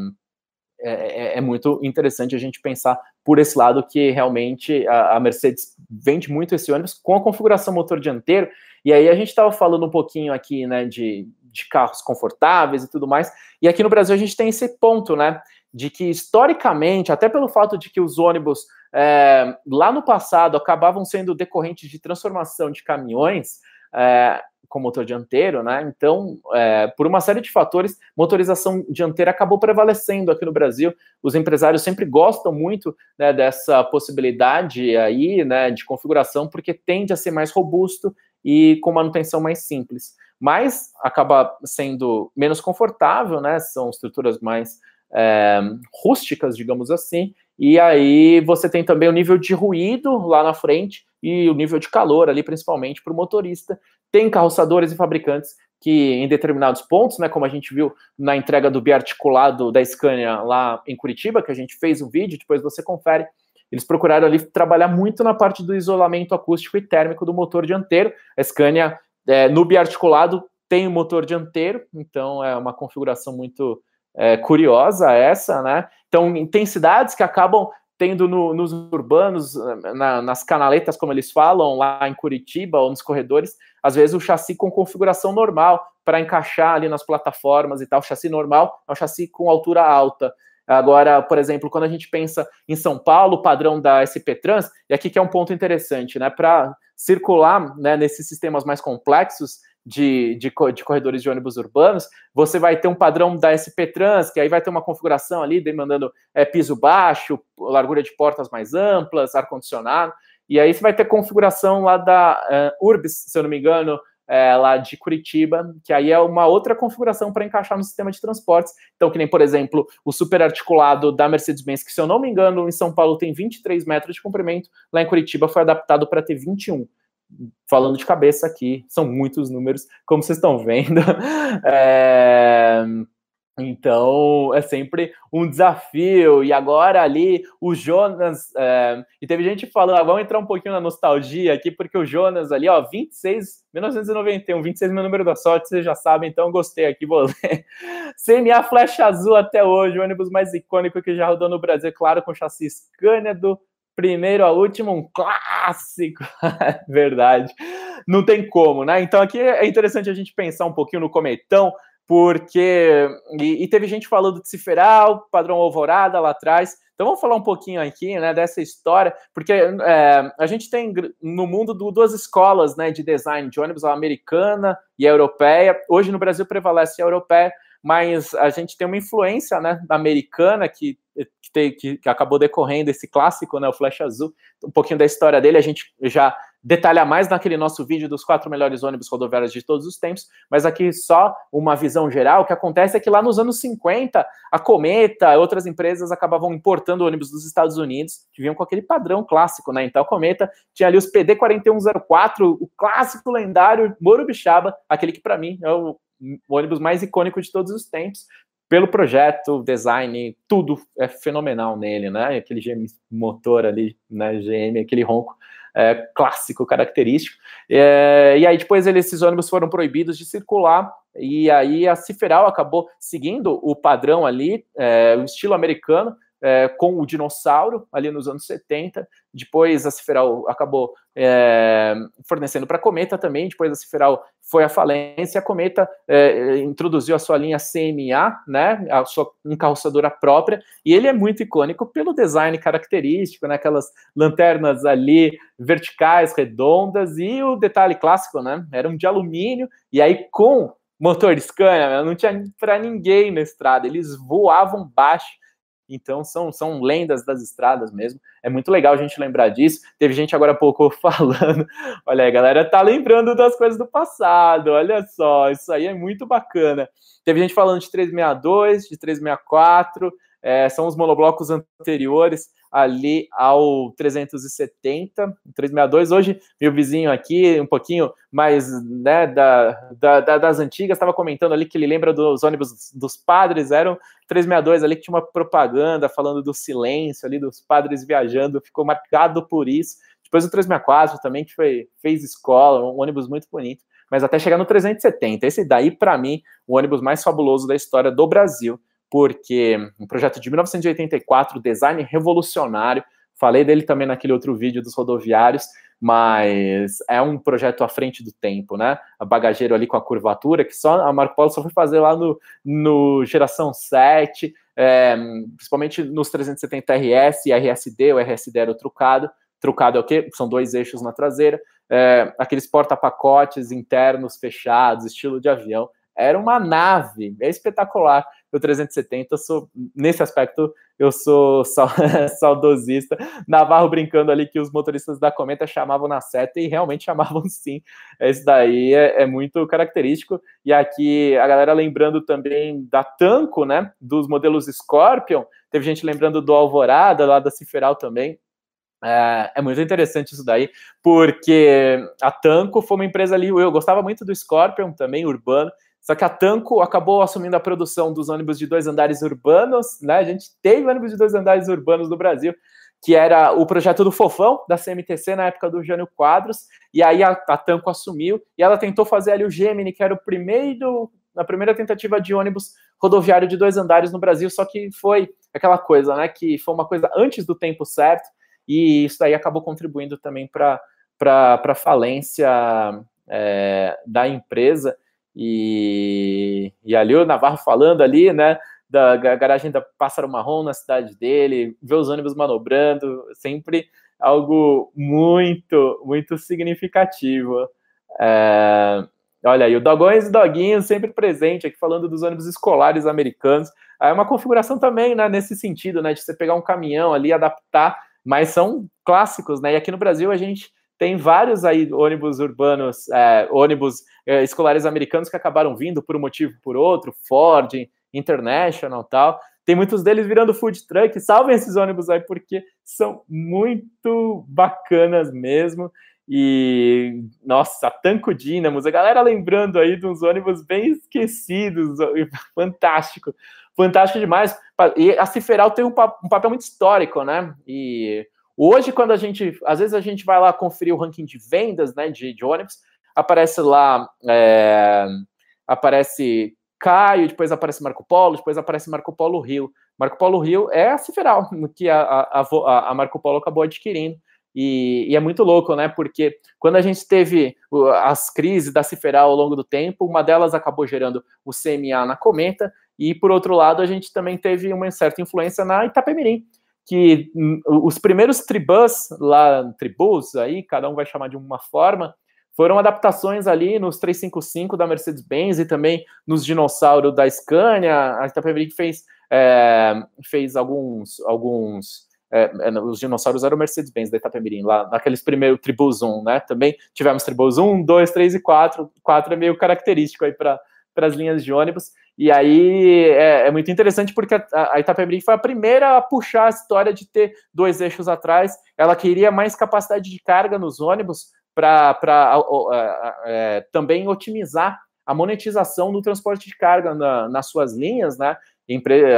é, é, é, muito interessante a gente pensar por esse lado que realmente a, a, Mercedes vende muito esse ônibus com a configuração motor dianteiro. E aí a gente estava falando um pouquinho aqui, né, de, de carros confortáveis e tudo mais. E aqui no Brasil a gente tem esse ponto, né, de que historicamente, até pelo fato de que os ônibus é, lá no passado acabavam sendo decorrentes de transformação de caminhões, é, com motor dianteiro, né? Então, é, por uma série de fatores, motorização dianteira acabou prevalecendo aqui no Brasil. Os empresários sempre gostam muito né, dessa possibilidade aí, né, de configuração, porque tende a ser mais robusto e com manutenção mais simples. Mas acaba sendo menos confortável, né? São estruturas mais é, rústicas, digamos assim. E aí você tem também o nível de ruído lá na frente e o nível de calor ali, principalmente para o motorista, tem carroçadores e fabricantes que em determinados pontos, né, como a gente viu na entrega do biarticulado da Scania lá em Curitiba, que a gente fez um vídeo, depois você confere, eles procuraram ali trabalhar muito na parte do isolamento acústico e térmico do motor dianteiro. A Scania, é, no biarticulado, tem o motor dianteiro, então é uma configuração muito é, curiosa essa, né? Então, intensidades que acabam tendo no, nos urbanos, na, nas canaletas, como eles falam, lá em Curitiba ou nos corredores, às vezes o chassi com configuração normal para encaixar ali nas plataformas e tal. O chassi normal é um chassi com altura alta. Agora, por exemplo, quando a gente pensa em São Paulo, o padrão da SP Trans, e aqui que é um ponto interessante, né? Para circular né, nesses sistemas mais complexos, de, de, de, corredores de ônibus urbanos, você vai ter um padrão da SP Trans, que aí vai ter uma configuração ali demandando é, piso baixo, largura de portas mais amplas, ar-condicionado, e aí você vai ter configuração lá da uh, se eu não me engano, é, lá de Curitiba, que aí é uma outra configuração para encaixar no sistema de transportes. Então, que nem, por exemplo, o super articulado da Mercedes-Benz, que se eu não me engano, em São Paulo tem 23 metros de comprimento, lá em Curitiba foi adaptado para ter 21 falando de cabeça aqui, são muitos números, como vocês estão vendo. É, então é sempre um desafio. E agora ali o Jonas. É, e teve gente falando, ah, vamos entrar um pouquinho na nostalgia aqui, porque o Jonas ali, ó, 26, 1991, 26 meu número da sorte, vocês já sabem, então gostei aqui, vou ler. CMA Flecha Azul até hoje, o ônibus mais icônico que já rodou no Brasil, claro, com chassi Scania do primeiro a último, um clássico. Verdade. Não tem como, né? Então aqui é interessante a gente pensar um pouquinho no cometão, porque. E, e teve gente falando de Ciferal, padrão Alvorada lá atrás. Então vamos falar um pouquinho aqui, né, dessa história, porque é, a gente tem no mundo duas escolas, né, de design de ônibus, a americana e a europeia. Hoje no Brasil prevalece a europeia, mas a gente tem uma influência, né, americana que que, te, que, que, acabou decorrendo esse clássico, né, o Flash Azul, um pouquinho da história dele, a gente já detalha mais naquele nosso vídeo dos quatro melhores ônibus rodoviários de todos os tempos, mas aqui só uma visão geral, o que acontece é que lá nos anos 50, a Cometa, outras empresas acabavam importando ônibus dos Estados Unidos, que vinham com aquele padrão clássico, né, então a Cometa tinha ali os PD 4104, o clássico lendário Morubixaba, aquele que para mim é o ônibus mais icônico de todos os tempos, pelo projeto, design, tudo é fenomenal nele, né? Aquele motor ali, né? GM, aquele ronco é, clássico, característico. É, e aí depois esses ônibus foram proibidos de circular e aí a Ciferal acabou seguindo o padrão ali, é, o estilo americano, é, com o dinossauro ali nos anos 70. Depois a Ciferal acabou é, fornecendo para a Cometa também. Depois a Ciferal foi à falência. A Cometa é, introduziu a sua linha CMA, né, a sua encarroçadora própria. E ele é muito icônico pelo design característico, né, aquelas lanternas ali verticais, redondas e o detalhe clássico, né, eram de alumínio. E aí com motor Scania, não tinha para ninguém na estrada. Eles voavam baixo então são, são lendas das estradas mesmo. É muito legal a gente lembrar disso. Teve gente agora há pouco falando, olha aí, a galera tá lembrando das coisas do passado, olha só, isso aí é muito bacana. Teve gente falando de 362, de 364, é, são os monoblocos anteriores ali ao 370, 362. Hoje, meu vizinho aqui, um pouquinho mais né, da, da, da das antigas, estava comentando ali que ele lembra dos ônibus dos padres, eram 362 ali que tinha uma propaganda falando do silêncio ali, dos padres viajando, ficou marcado por isso. Depois o 364 também, que foi, fez escola, um ônibus muito bonito, mas até chegar no 370. Esse daí, para mim, o ônibus mais fabuloso da história do Brasil porque um projeto de 1984, design revolucionário. Falei dele também naquele outro vídeo dos rodoviários, mas é um projeto à frente do tempo, né? A bagageiro ali com a curvatura, que só a Marco Polo só foi fazer lá no, no geração 7, é, principalmente nos 370 RS e RSD, o RSD era o trucado. Trucado é o quê? São dois eixos na traseira, é, aqueles porta-pacotes internos fechados, estilo de avião. Era uma nave, é espetacular o 370, eu sou, nesse aspecto, eu sou saudosista. Navarro brincando ali que os motoristas da Cometa chamavam na seta e realmente chamavam sim. Esse daí é, é, muito característico. E aqui a galera lembrando também da Tanco, né? Dos modelos Scorpion. Teve gente lembrando do Alvorada, lá da Ciferal também. É, é, muito interessante isso daí, porque a Tanco foi uma empresa ali, eu gostava muito do Scorpion também, urbano, só que a Tanco acabou assumindo a produção dos ônibus de dois andares urbanos, né? A gente teve ônibus de dois andares urbanos no Brasil, que era o projeto do Fofão, da CMTC, na época do Jânio Quadros, e aí a, a Tanco assumiu, e ela tentou fazer ali o Gemini, que era o primeiro, a primeira tentativa de ônibus rodoviário de dois andares no Brasil, só que foi aquela coisa, né, que foi uma coisa antes do tempo certo, e isso aí acabou contribuindo também para a falência é, da empresa, e, e ali o Navarro falando ali, né, da garagem da Pássaro Marrom na cidade dele, ver os ônibus manobrando, sempre algo muito, muito significativo. É, olha aí, o Dogões e Doguinhos sempre presente aqui falando dos ônibus escolares americanos. É uma configuração também, né, nesse sentido, né, de você pegar um caminhão ali, adaptar, mas são clássicos, né, e aqui no Brasil a gente tem vários aí ônibus urbanos, é, ônibus é, escolares americanos que acabaram vindo por um motivo por outro, Ford, International tal. Tem muitos deles virando food truck. Salvem esses ônibus aí porque são muito bacanas mesmo. E, nossa, Tanco Dínamos, a galera lembrando aí de uns ônibus bem esquecidos, fantástico, fantástico demais. E a Ciferal tem um, papel muito histórico, né? E Hoje, quando a gente, às vezes a gente vai lá conferir o ranking de vendas, né, de, de ônibus, aparece lá, é, aparece Caio, depois aparece Marco Polo, depois aparece Marco Polo Rio. Marco Polo Rio é a Ciferal, que a, a, a Marco Polo acabou adquirindo. E, e, é muito louco, né? Porque quando a gente teve as crises da Ciferal ao longo do tempo, uma delas acabou gerando o CMA na Cometa, e por outro lado, a gente também teve uma certa influência na Itapemirim, que hum, os primeiros tribus lá, tribus aí, cada um vai chamar de uma forma, foram adaptações ali nos 355 da Mercedes-Benz e também nos dinossauros da Scania. A Itapemirim fez, é, fez alguns, alguns é, é os dinossauros eram Mercedes-Benz da Itapemirim, lá naqueles primeiros Tribus 1, né? Também tivemos Tribus 1, 2, 3 e 4. 4 é meio característico aí para as linhas de ônibus. E aí é, é muito interessante porque a, a Itapemirim foi a primeira a puxar a história de ter dois eixos atrás. Ela queria mais capacidade de carga nos ônibus para é, também otimizar a monetização do transporte de carga na, nas suas linhas, né?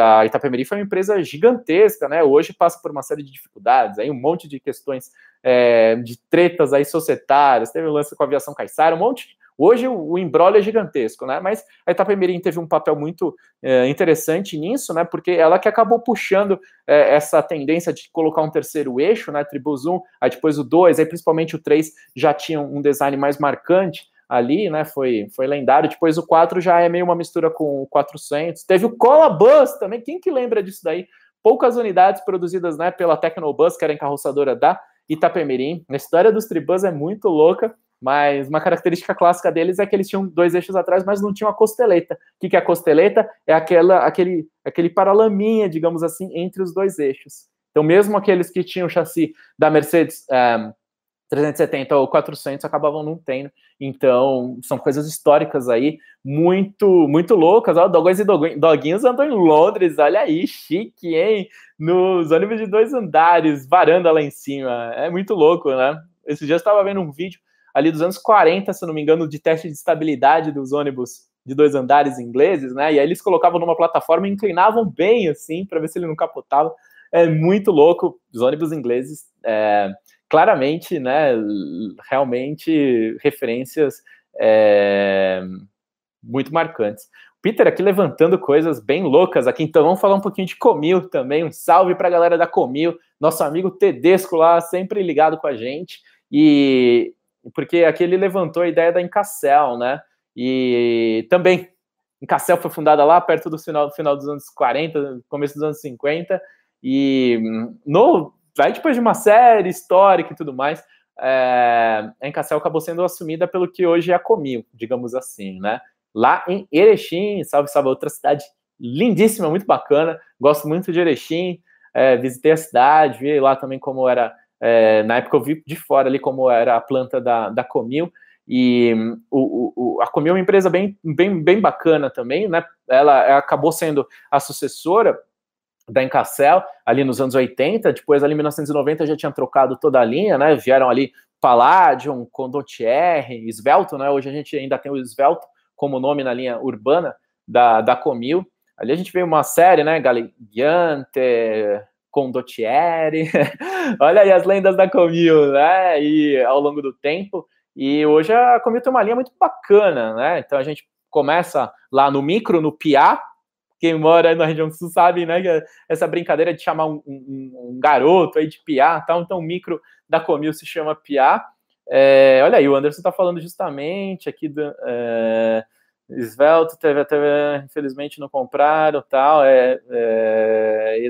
A Itapemirim foi uma empresa gigantesca, né? Hoje passa por uma série de dificuldades, aí um monte de questões é, de tretas aí societárias, teve o lance com a aviação Caissara, um monte Hoje o, embrolho é gigantesco, né? Mas a Itapemirim teve um papel muito é, interessante nisso, né? Porque ela que acabou puxando é, essa tendência de colocar um terceiro eixo, né? Tribus 1, aí depois o 2, aí principalmente o 3 já tinha um design mais marcante ali, né? Foi, foi lendário. Depois o 4 já é meio uma mistura com o 400. Teve o Cola Bus também. Quem que lembra disso daí? Poucas unidades produzidas, né, pela Tecnobus, que era encarroçadora da Itapemirim. A história dos Tribus é muito louca. Mas uma característica clássica deles é que eles tinham dois eixos atrás, mas não tinham a costeleta. O que é a costeleta? É aquela, aquele, aquele paralaminha, digamos assim, entre os dois eixos. Então, mesmo aqueles que tinham chassi da Mercedes é, 370 ou 400 acabavam não tendo. Então, são coisas históricas aí, muito, muito loucas. Ó, Dogões e Doguinhos andam em Londres, olha aí, chique, hein? Nos ônibus de dois andares, varanda lá em cima. É muito louco, né? Esse dia eu estava vendo um vídeo ali dos anos 40, se não me engano, de teste de estabilidade dos ônibus de dois andares ingleses, né? E aí eles colocavam numa plataforma e inclinavam bem, assim, para ver se ele não capotava. É muito louco. Os ônibus ingleses. É claramente, né, realmente referências é, muito marcantes. Peter aqui levantando coisas bem loucas aqui, então vamos falar um pouquinho de Comil também. Um salve para a galera da Comil, nosso amigo Tedesco lá, sempre ligado com a gente. E porque aqui ele levantou a ideia da Encassel, né? E também Encassel foi fundada lá perto do final, final dos anos 40, começo dos anos 50, e no aí depois de uma série histórica e tudo mais, é, a Encassel acabou sendo assumida pelo que hoje é a Comil, digamos assim, né? Lá em Erechim, salve, salve, outra cidade lindíssima, muito bacana, gosto muito de Erechim, é, visitei a cidade, vi lá também como era, é, na época eu vi de fora ali como era a planta da, da Comil, e o, o, a Comil é uma empresa bem, bem, bem bacana também, né? Ela acabou sendo a sucessora da Encassel ali nos anos 80, depois ali em 1990 já tinha trocado toda a linha, né? Vieram ali Palladium, Condottieri, Svelto, né? Hoje a gente ainda tem o Svelto como nome na linha urbana da, da Comil. Ali a gente vê uma série, né? Galigiante, Condottieri. Olha aí as lendas da Comil, né? E ao longo do tempo. E hoje a Comil tem uma linha muito bacana, né? Então a gente começa lá no micro, no PIA, quem mora na região sul sabe, né, que essa brincadeira de chamar um, um, um garoto aí de piá, tal, então o micro da Comil se chama piá. É, olha aí, o Anderson está falando justamente aqui do é, Svelte, teve até, infelizmente não compraram, tal, é, é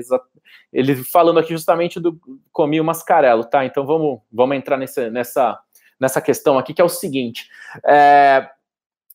ele falando aqui justamente do Comil Mascarello, tá, então vamos, vamos entrar nessa, nessa, nessa questão aqui, que é o seguinte, é,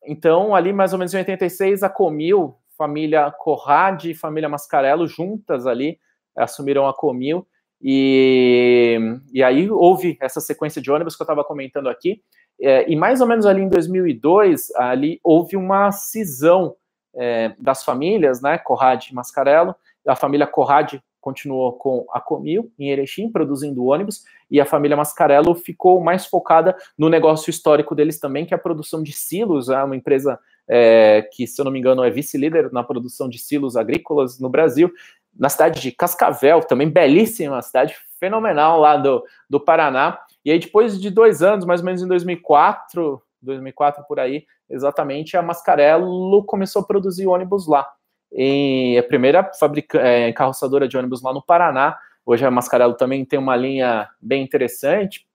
então, ali mais ou menos em 86, a Comil família Corrade e família Mascarello juntas ali assumiram a Comil e, e aí houve essa sequência de ônibus que eu estava comentando aqui é, e mais ou menos ali em 2002 ali houve uma cisão é, das famílias, né, Corrade e Mascarello, a família Corrade continuou com a Comil em Erechim, produzindo ônibus, e a família Mascarello ficou mais focada no negócio histórico deles também, que é a produção de silos, é uma empresa é, que, se eu não me engano, é vice-líder na produção de silos agrícolas no Brasil, na cidade de Cascavel, também belíssima, cidade fenomenal lá do, do Paraná. E aí, depois de dois anos, mais ou menos em 2004, 2004 por aí, exatamente, a Mascarello começou a produzir ônibus lá. E a primeira é, carroçadora de ônibus lá no Paraná. Hoje a Mascarello também tem uma linha bem interessante,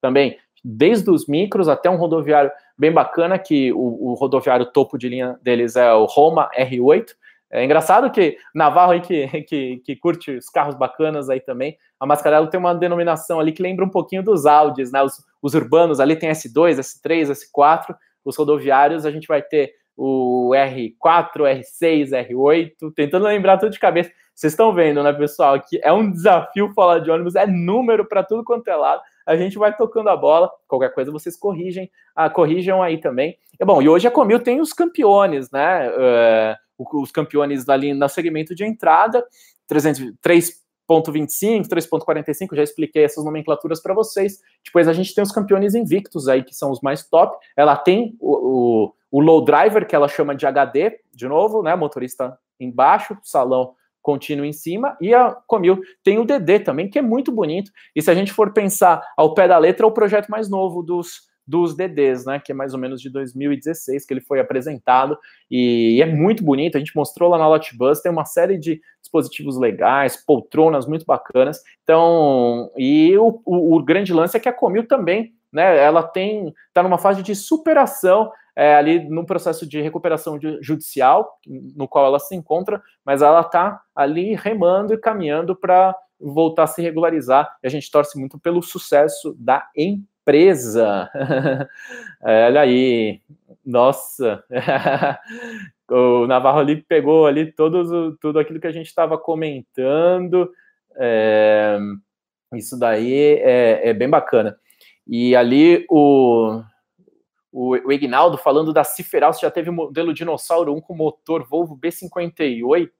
também desde os micros até um rodoviário bem bacana, que o, o rodoviário topo de linha deles é o Roma R8. É engraçado que Navarro aí que, que, que curte os carros bacanas aí também, a Mascarello tem uma denominação ali que lembra um pouquinho dos Audis, né? Os, os urbanos ali tem S2, S3, S4, os rodoviários a gente vai ter o R4, R6, R8, tentando lembrar tudo de cabeça. Vocês estão vendo, né, pessoal, que é um desafio falar de ônibus, é número para tudo quanto é lado a gente vai tocando a bola. Qualquer coisa vocês corrigem, ah, corrijam aí também. Bom, e hoje a Comil tem os campeões, né? Uh, os campeões ali no segmento de entrada, 3.25, 3.45, já expliquei essas nomenclaturas para vocês. Depois a gente tem os campeões invictos aí, que são os mais top. Ela tem o, o, o low driver, que ela chama de HD, de novo, né? Motorista embaixo, salão contínuo em cima, e a Comil tem o DD também, que é muito bonito. E se a gente for pensar ao pé da letra, é o projeto mais novo dos, dos DDs, né? Que é mais ou menos de 2016 que ele foi apresentado e é muito bonito. A gente mostrou lá na Lotbus, tem uma série de dispositivos legais, poltronas muito bacanas. Então, e o, o, o grande lance é que a Comil também, né? Ela tem está numa fase de superação é, ali no processo de recuperação judicial, no qual ela se encontra, mas ela está ali remando e caminhando para voltar a se regularizar. E a gente torce muito pelo sucesso da empresa. é, olha aí, nossa, o Navarro ali pegou ali todos, tudo aquilo que a gente estava comentando. É, isso daí é, é bem bacana. E ali o, o, o Ignaldo falando da Ciferal, já teve modelo Dinossauro 1 com motor Volvo B58,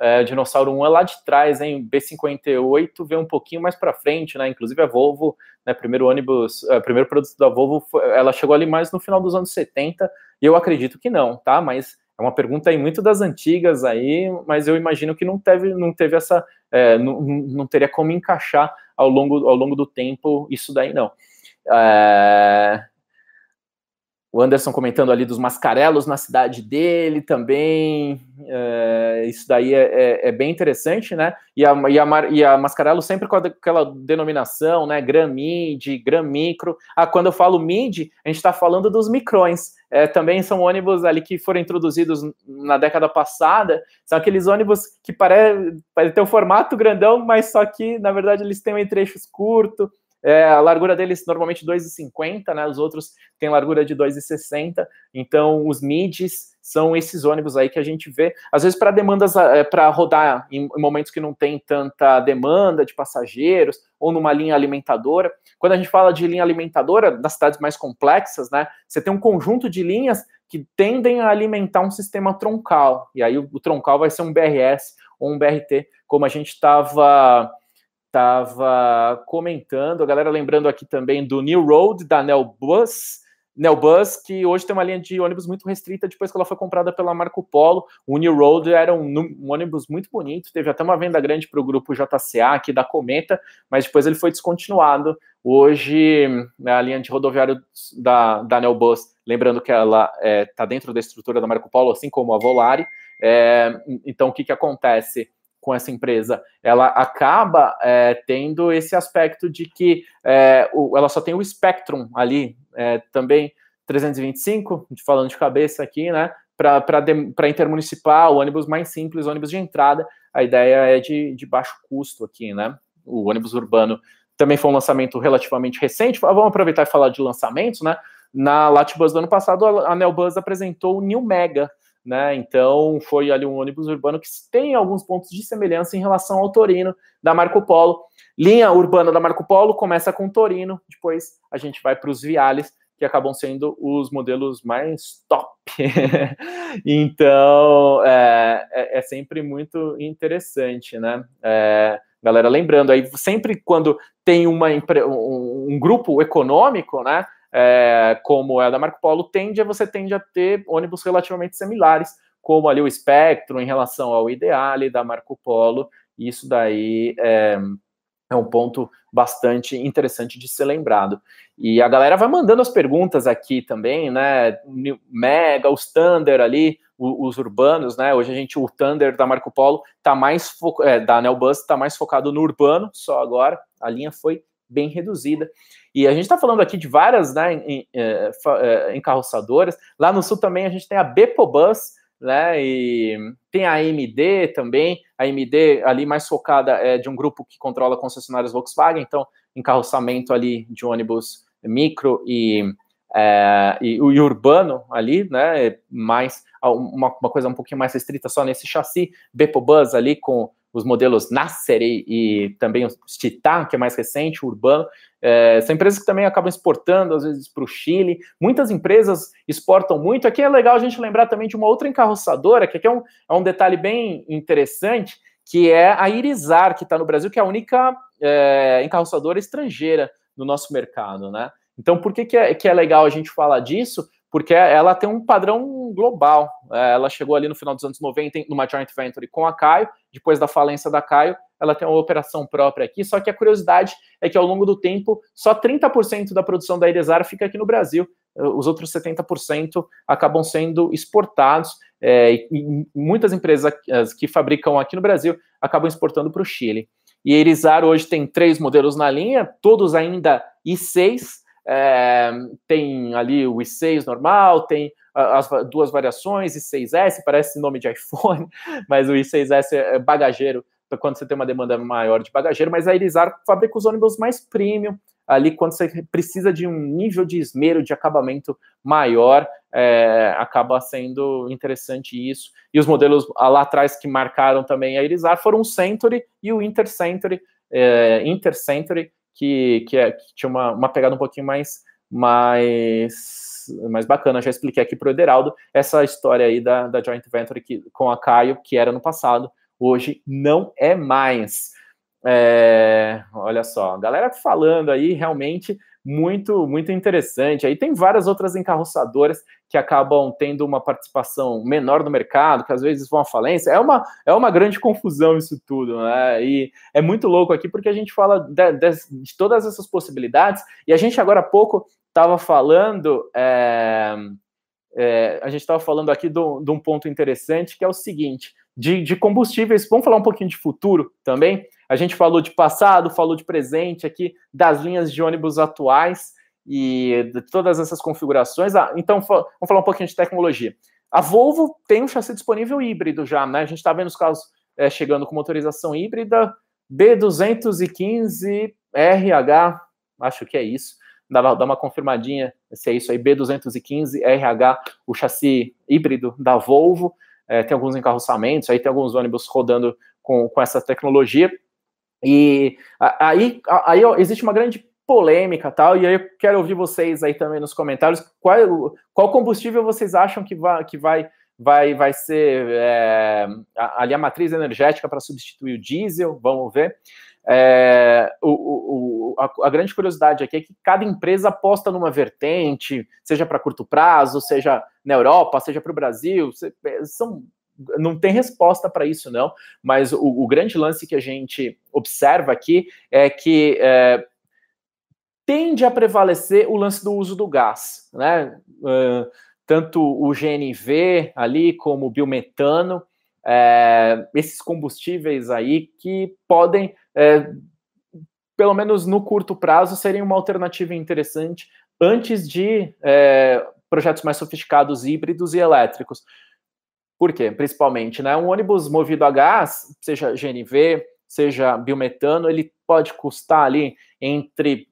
é, Dinossauro 1 é lá de trás, hein? B58 vem um pouquinho mais para frente, né? Inclusive a Volvo, né, primeiro ônibus, é, primeiro produto da Volvo, ela chegou ali mais no final dos anos 70, e eu acredito que não, tá? Mas é uma pergunta aí muito das antigas aí, mas eu imagino que não teve, não teve essa, é, não, não teria como encaixar ao longo, ao longo do tempo isso daí não. É, o Anderson comentando ali dos mascarelos na cidade dele também. É, isso daí é, é, é, bem interessante, né? E a, e, a, e a Mascarelo sempre com aquela denominação, né? Gram Mid, Gram Micro. Ah, quando eu falo Mid, a gente está falando dos micrões. É, também são ônibus ali que foram introduzidos na década passada. São aqueles ônibus que parecem pare ter um formato grandão, mas só que, na verdade, eles têm um trechos curto é, a largura deles normalmente 2,50, né? Os outros têm largura de 2,60. Então, os mids são esses ônibus aí que a gente vê, às vezes para demandas é, para rodar em, em, momentos que não tem tanta demanda de passageiros ou numa linha alimentadora. Quando a gente fala de linha alimentadora, nas cidades mais complexas, né? Você tem um conjunto de linhas que tendem a alimentar um sistema troncal. E aí o, o troncal vai ser um BRS ou um BRT, como a gente estava estava comentando, a galera lembrando aqui também do New Road, da Nelbus, Nelbus, que hoje tem uma linha de ônibus muito restrita depois que ela foi comprada pela Marco Polo. O New Road era um, um ônibus muito bonito, teve até uma venda grande para o grupo JCA aqui da Cometa, mas depois ele foi descontinuado. Hoje, né, a linha de rodoviário da, da Nelbus, lembrando que ela está é, tá dentro da estrutura da Marco Polo, assim como a Volare. É, então, o que, que acontece? Com essa empresa, ela acaba é, tendo esse aspecto de que é, o, ela só tem o Spectrum ali, é, também 325, falando de cabeça aqui, né? Para intermunicipal, ônibus mais simples, ônibus de entrada, a ideia é de, de baixo custo aqui, né? O ônibus urbano também foi um lançamento relativamente recente. Vamos aproveitar e falar de lançamentos, né? Na Latibus do ano passado, a Nelbus apresentou o New Mega, né? Então foi ali um ônibus urbano que tem alguns pontos de semelhança em relação ao Torino da Marco Polo. Linha urbana da Marco Polo começa com Torino, depois a gente vai para os Viales, que acabam sendo os modelos mais top. então é, é, é, sempre muito interessante, né? É, galera, lembrando aí, sempre quando tem uma, um, um grupo econômico, né? É, como é a da Marco Polo, tende a você tende a ter ônibus relativamente similares, como ali o Spectrum em relação ao Ideale da Marco Polo. Isso daí é, é um ponto bastante interessante de ser lembrado. E a galera vai mandando as perguntas aqui também, né? Mega, os Thunder ali, os urbanos, né? Hoje a gente, o Thunder da Marco Polo tá mais é, da Nelbus tá mais focado no urbano, só agora a linha foi bem reduzida. E a gente está falando aqui de várias né, em, é, é, encarroçadoras. Lá no sul também a gente tem a Bepobus, né? E tem a AMD também. A AMD ali mais focada é de um grupo que controla concessionárias Volkswagen, então encarroçamento ali de ônibus micro e, é, e, e urbano ali, né? Mais uma, uma, coisa um pouquinho mais restrita só nesse chassi. Bepobus ali com os modelos Nasser e, e também o Titan, que é mais recente, o urbano, é, são empresas que também acabam exportando, às vezes, para o Chile. Muitas empresas exportam muito. Aqui é legal a gente lembrar também de uma outra encarroçadora, que aqui é um, é um detalhe bem interessante, que é a Irizar, que está no Brasil, que é a única é, encarroçadora estrangeira no nosso mercado, né? Então, por que, que, é, que é legal a gente falar disso? Porque ela tem um padrão global. É, ela chegou ali no final dos anos 90 numa joint venture com a Caio, depois da falência da Caio, ela tem uma operação própria aqui, só que a curiosidade é que ao longo do tempo, só 30% da produção da Iresar fica aqui no Brasil, os outros 70% acabam sendo exportados, é, e muitas empresas que fabricam aqui no Brasil acabam exportando para o Chile. E a Irizar hoje tem três modelos na linha, todos ainda I6, é, tem ali o i6 normal, tem as duas variações, i6S, parece nome de iPhone, mas o i6S é bagageiro, quando você tem uma demanda maior de bagageiro, mas a Irizar fabrica os ônibus mais premium, ali quando você precisa de um nível de esmero, de acabamento maior, é, acaba sendo interessante isso. E os modelos lá atrás que marcaram também a Irizar foram o Century e o Intercentury, é, Intercentury, que, que, é, que tinha uma, uma pegada um pouquinho mais, mais, mais bacana. Já expliquei aqui para o Ederaldo essa história aí da, da joint venture que, com a Caio, que era no passado, hoje não é mais. É, olha só, galera falando aí realmente muito, muito interessante. Aí tem várias outras encarroçadoras que acabam tendo uma participação menor no mercado, que às vezes vão à falência. É uma, é uma grande confusão isso tudo, né? E é muito louco aqui porque a gente fala de, de, de todas essas possibilidades e a gente agora há pouco estava falando. É, é, a gente estava falando aqui de um ponto interessante que é o seguinte: de, de combustíveis, vamos falar um pouquinho de futuro também. A gente falou de passado, falou de presente aqui, das linhas de ônibus atuais e de todas essas configurações. Ah, então, vamos falar um pouquinho de tecnologia. A Volvo tem um chassi disponível híbrido já, né? A gente está vendo os carros é, chegando com motorização híbrida, B215 RH, acho que é isso. Dá, dá uma confirmadinha se é isso aí, B215 RH, o chassi híbrido da Volvo. É, tem alguns encarroçamentos, aí tem alguns ônibus rodando com, com essa tecnologia. E aí, aí existe uma grande polêmica tal, e aí eu quero ouvir vocês aí também nos comentários qual, qual combustível vocês acham que vai, que vai, vai, vai ser é, ali a matriz energética para substituir o diesel, vamos ver. É, o, o, a, a, grande curiosidade aqui é que cada empresa aposta numa vertente, seja para curto prazo, seja na Europa, seja para o Brasil, são não tem resposta para isso, não. Mas o, o, grande lance que a gente observa aqui é que é, tende a prevalecer o lance do uso do gás, né? Uh, tanto o GNV ali como o biometano, é, esses combustíveis aí que podem, é, pelo menos no curto prazo, serem uma alternativa interessante antes de é, projetos mais sofisticados, híbridos e elétricos. Por quê? Principalmente, né? Um ônibus movido a gás, seja GNV, seja biometano, ele pode custar ali entre.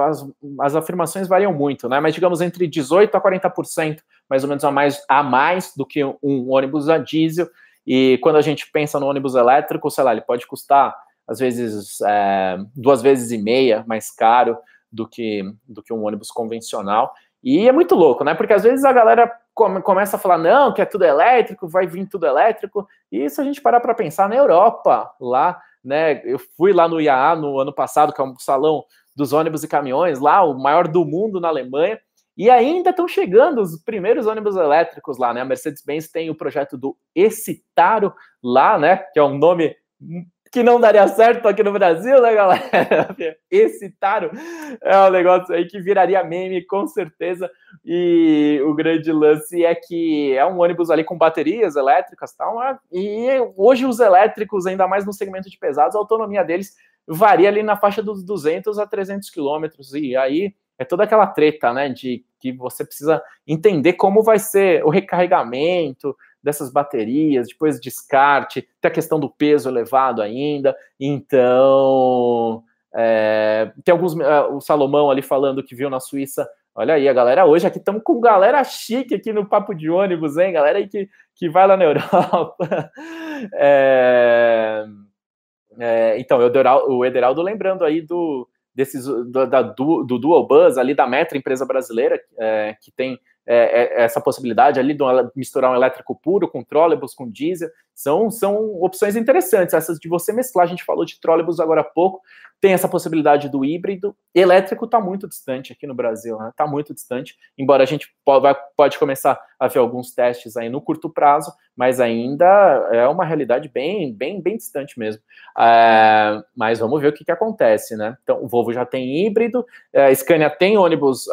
As, as afirmações variam muito, né? Mas digamos entre 18% a 40%, mais ou menos a mais, a mais do que um ônibus a diesel. E quando a gente pensa no ônibus elétrico, sei lá, ele pode custar às vezes é, duas vezes e meia mais caro do que, do que um ônibus convencional. E é muito louco, né? Porque às vezes a galera come, começa a falar, não, que é tudo elétrico, vai vir tudo elétrico. E se a gente parar para pensar na Europa, lá, né? Eu fui lá no IAA no ano passado, que é um salão dos ônibus e caminhões, lá, o maior do mundo na Alemanha. E ainda estão chegando os primeiros ônibus elétricos lá, né? A Mercedes-Benz tem o projeto do Excitaro lá, né? Que é um nome que não daria certo aqui no Brasil, né, galera? Esse Taro é um negócio aí que viraria meme, com certeza. E o grande lance é que é um ônibus ali com baterias elétricas tal. Né? E hoje os elétricos, ainda mais no segmento de pesados, a autonomia deles varia ali na faixa dos 200 a 300 quilômetros. E aí é toda aquela treta, né, de que você precisa entender como vai ser o recarregamento, dessas baterias, depois descarte, tem a questão do peso elevado ainda, então é, tem alguns, é, o Salomão ali falando que viu na Suíça, olha aí a galera, hoje aqui estamos com galera chique aqui no papo de ônibus, hein, galera aí que, que vai lá na Europa, é, é, então, o Ederaldo lembrando aí do, desses, do, da, do, do Dual Bus ali da Metro, empresa brasileira, é, que tem é, é, essa possibilidade ali de misturar um elétrico puro com trólebus, com diesel, são, são opções interessantes. Essas de você mesclar, a gente falou de trólebus agora há pouco, tem essa possibilidade do híbrido. Elétrico está muito distante aqui no Brasil, está né? Tá muito distante, embora a gente pode, pode começar a ver alguns testes aí no curto prazo, mas ainda é uma realidade bem, bem, bem distante mesmo. É, mas vamos ver o que, que acontece, né? Então, o Volvo já tem híbrido, é, a Scania tem ônibus.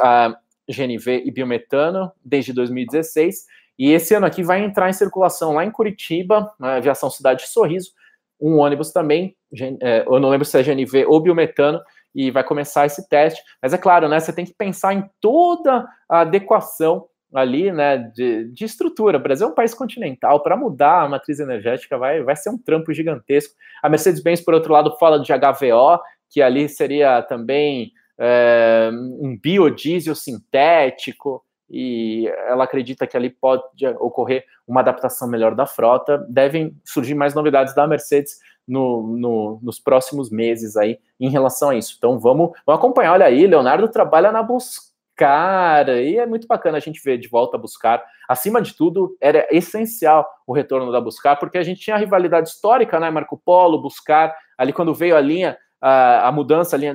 GNV e biometano desde 2016. E esse ano aqui vai entrar em circulação lá em Curitiba, na aviação Cidade Sorriso, um ônibus também, é, eu não lembro se é GNV ou biometano, e vai começar esse teste. Mas é claro, né? Você tem que pensar em toda a adequação ali, né, de, de estrutura. O Brasil é um país continental, para mudar a matriz energética vai, vai ser um trampo gigantesco. A Mercedes-Benz, por outro lado, fala de HVO, que ali seria também é, um biodiesel sintético. e ela acredita que ali pode ocorrer uma adaptação melhor da frota. Devem surgir mais novidades da Mercedes no, no, nos próximos meses aí em relação a isso. Então vamos, vamos acompanhar. Olha aí, Leonardo trabalha na Buscar e é muito bacana a gente ver de volta a Buscar. Acima de tudo, era essencial o retorno da Buscar, porque a gente tinha a rivalidade histórica, né? Marco Polo, Buscar, ali quando veio a linha a, mudança ali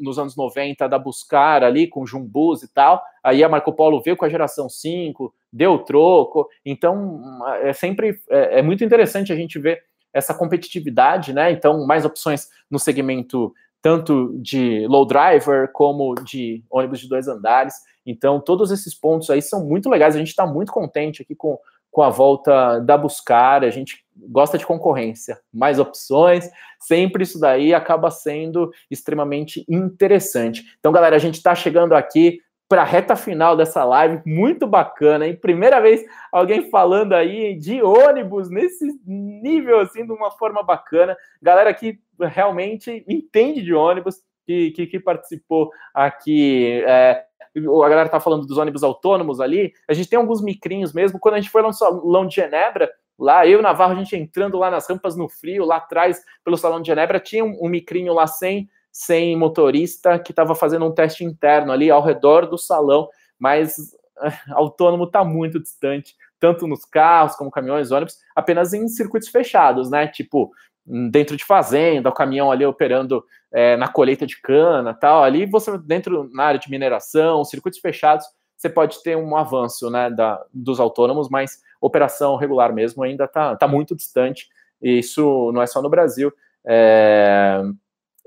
nos anos 90 da Buscar ali com Jumbus e tal. Aí a Marco Polo veio com a geração 5, deu troco. Então é sempre é, é muito interessante a gente ver essa competitividade, né? Então, mais opções no segmento tanto de low driver como de ônibus de dois andares. Então, todos esses pontos aí são muito legais. A gente está muito contente aqui com, com a volta da Buscar. A gente gosta de concorrência, mais opções. Sempre isso daí acaba sendo extremamente interessante. Então, galera, a gente está chegando aqui para a reta final dessa live, muito bacana, hein? Primeira vez alguém falando aí de ônibus nesse nível, assim, de uma forma bacana. Galera que realmente entende de ônibus, que, que, que participou aqui. É, a galera tá falando dos ônibus autônomos ali. A gente tem alguns micrinhos mesmo. Quando a gente foi lá no Salão de Genebra, lá eu e Navarro, a gente entrando lá nas rampas no frio, lá atrás, pelo Salão de Genebra, tinha um, um micrinho lá sem sem motorista que estava fazendo um teste interno ali ao redor do salão, mas autônomo está muito distante, tanto nos carros como caminhões, ônibus, apenas em circuitos fechados, né? Tipo, dentro de fazenda, o caminhão ali operando é, na colheita de cana tal. Ali você, dentro na área de mineração, circuitos fechados, você pode ter um avanço né, da, dos autônomos, mas operação regular mesmo ainda está tá muito distante. E isso não é só no Brasil. É,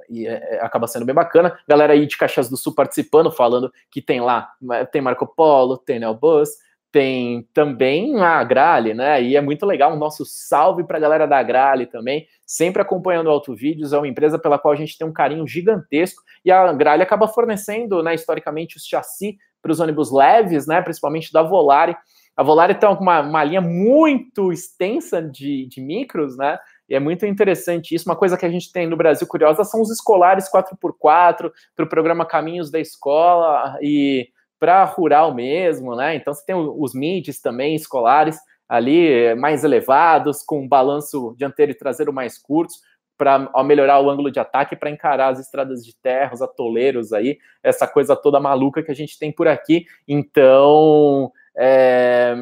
e é, é, acaba sendo bem bacana. Galera aí de Caxias do Sul participando, falando que tem lá, tem Marco Polo, tem Neobus, tem também a Agrale, né? E é muito legal. Um nosso salve para a galera da Agrale também, sempre acompanhando o Auto Vídeos. É uma empresa pela qual a gente tem um carinho gigantesco. E a Agrale acaba fornecendo, né, historicamente, os chassi para os ônibus leves, né? Principalmente da Volare. A Volare tem uma, uma linha muito extensa de, de micros, né? E é muito interessante isso. Uma coisa que a gente tem no Brasil curiosa são os escolares 4x4 para o programa Caminhos da Escola e para rural mesmo, né? Então você tem os MIDs também escolares ali mais elevados, com balanço dianteiro e traseiro mais curtos, para melhorar o ângulo de ataque para encarar as estradas de terra, os atoleiros aí, essa coisa toda maluca que a gente tem por aqui. Então, é,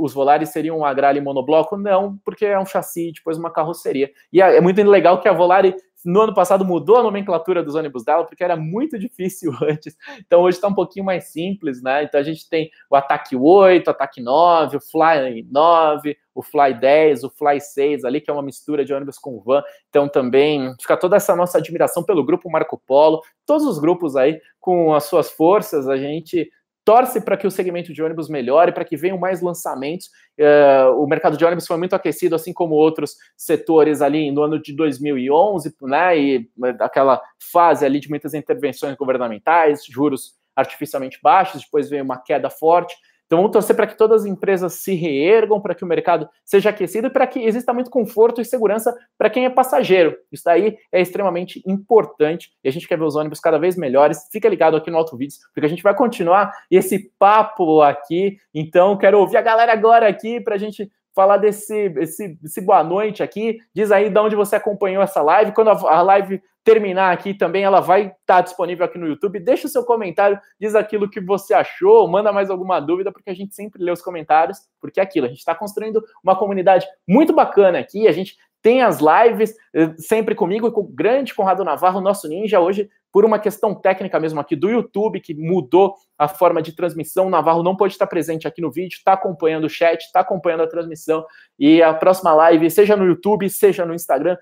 os Volares seriam um agrale monobloco? Não, porque é um chassi, depois uma carroceria. E é, é muito legal que a Volare no ano passado mudou a nomenclatura dos ônibus dela, porque era muito difícil antes. Então hoje está um pouquinho mais simples, né? Então a gente tem o Ataque 8, o Ataque 9, o Fly 9, o Fly 10, o Fly 6 ali, que é uma mistura de ônibus com van. Então também fica toda essa nossa admiração pelo grupo Marco Polo, todos os grupos aí com as suas forças, a gente torce para que o segmento de ônibus melhore, para que venham mais lançamentos. Uh, o mercado de ônibus foi muito aquecido, assim como outros setores ali no ano de 2011, né? E né, aquela fase ali de muitas intervenções governamentais, juros artificialmente baixos, depois veio uma queda forte. Então vamos torcer para que todas as empresas se reergam, para que o mercado seja aquecido e para que exista muito conforto e segurança para quem é passageiro. Isso daí é extremamente importante e a gente quer ver os ônibus cada vez melhores. Fica ligado aqui no Auto Vídeos, porque a gente vai continuar esse papo aqui. Então quero ouvir a galera agora aqui para a gente falar desse esse, esse boa noite aqui. Diz aí de onde você acompanhou essa live. Quando a, a live terminar aqui também, ela vai estar tá disponível aqui no YouTube. Deixa o seu comentário, diz aquilo que você achou, manda mais alguma dúvida, porque a gente sempre lê os comentários, porque é aquilo, a gente está construindo uma comunidade muito bacana aqui, a gente tem as lives eh, sempre comigo e com o grande Conrado Navarro, nosso ninja, hoje por uma questão técnica mesmo aqui do YouTube, que mudou a forma de transmissão. O Navarro não pode estar presente aqui no vídeo, está acompanhando o chat, está acompanhando a transmissão. E a próxima live, seja no YouTube, seja no Instagram,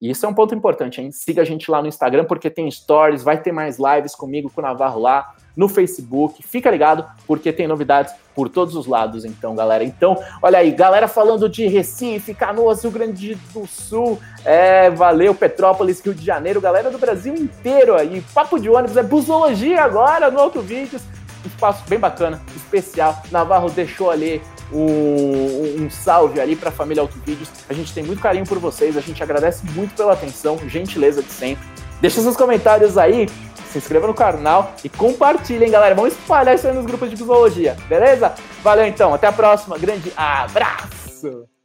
e isso é um ponto importante, hein? Siga a gente lá no Instagram, porque tem stories, vai ter mais lives comigo, com o Navarro lá, no Facebook. Fica ligado, porque tem novidades por todos os lados, então, galera. Então, olha aí, galera falando de Recife, Canoas, Rio Grande do Sul, é, valeu, Petrópolis, Rio de Janeiro, galera do Brasil inteiro aí. Papo de ônibus, é busologia agora no Auto Vídeos. Espaço bem bacana, especial. Navarro deixou ali um, salve ali para a família Autovídeos. A gente tem muito carinho por vocês, a gente agradece muito pela atenção, gentileza de sempre. Deixa seus comentários aí, se inscreva no canal e compartilhem, galera. Vamos espalhar isso aí nos grupos de psicologia, beleza? Valeu então, até a próxima. Grande abraço!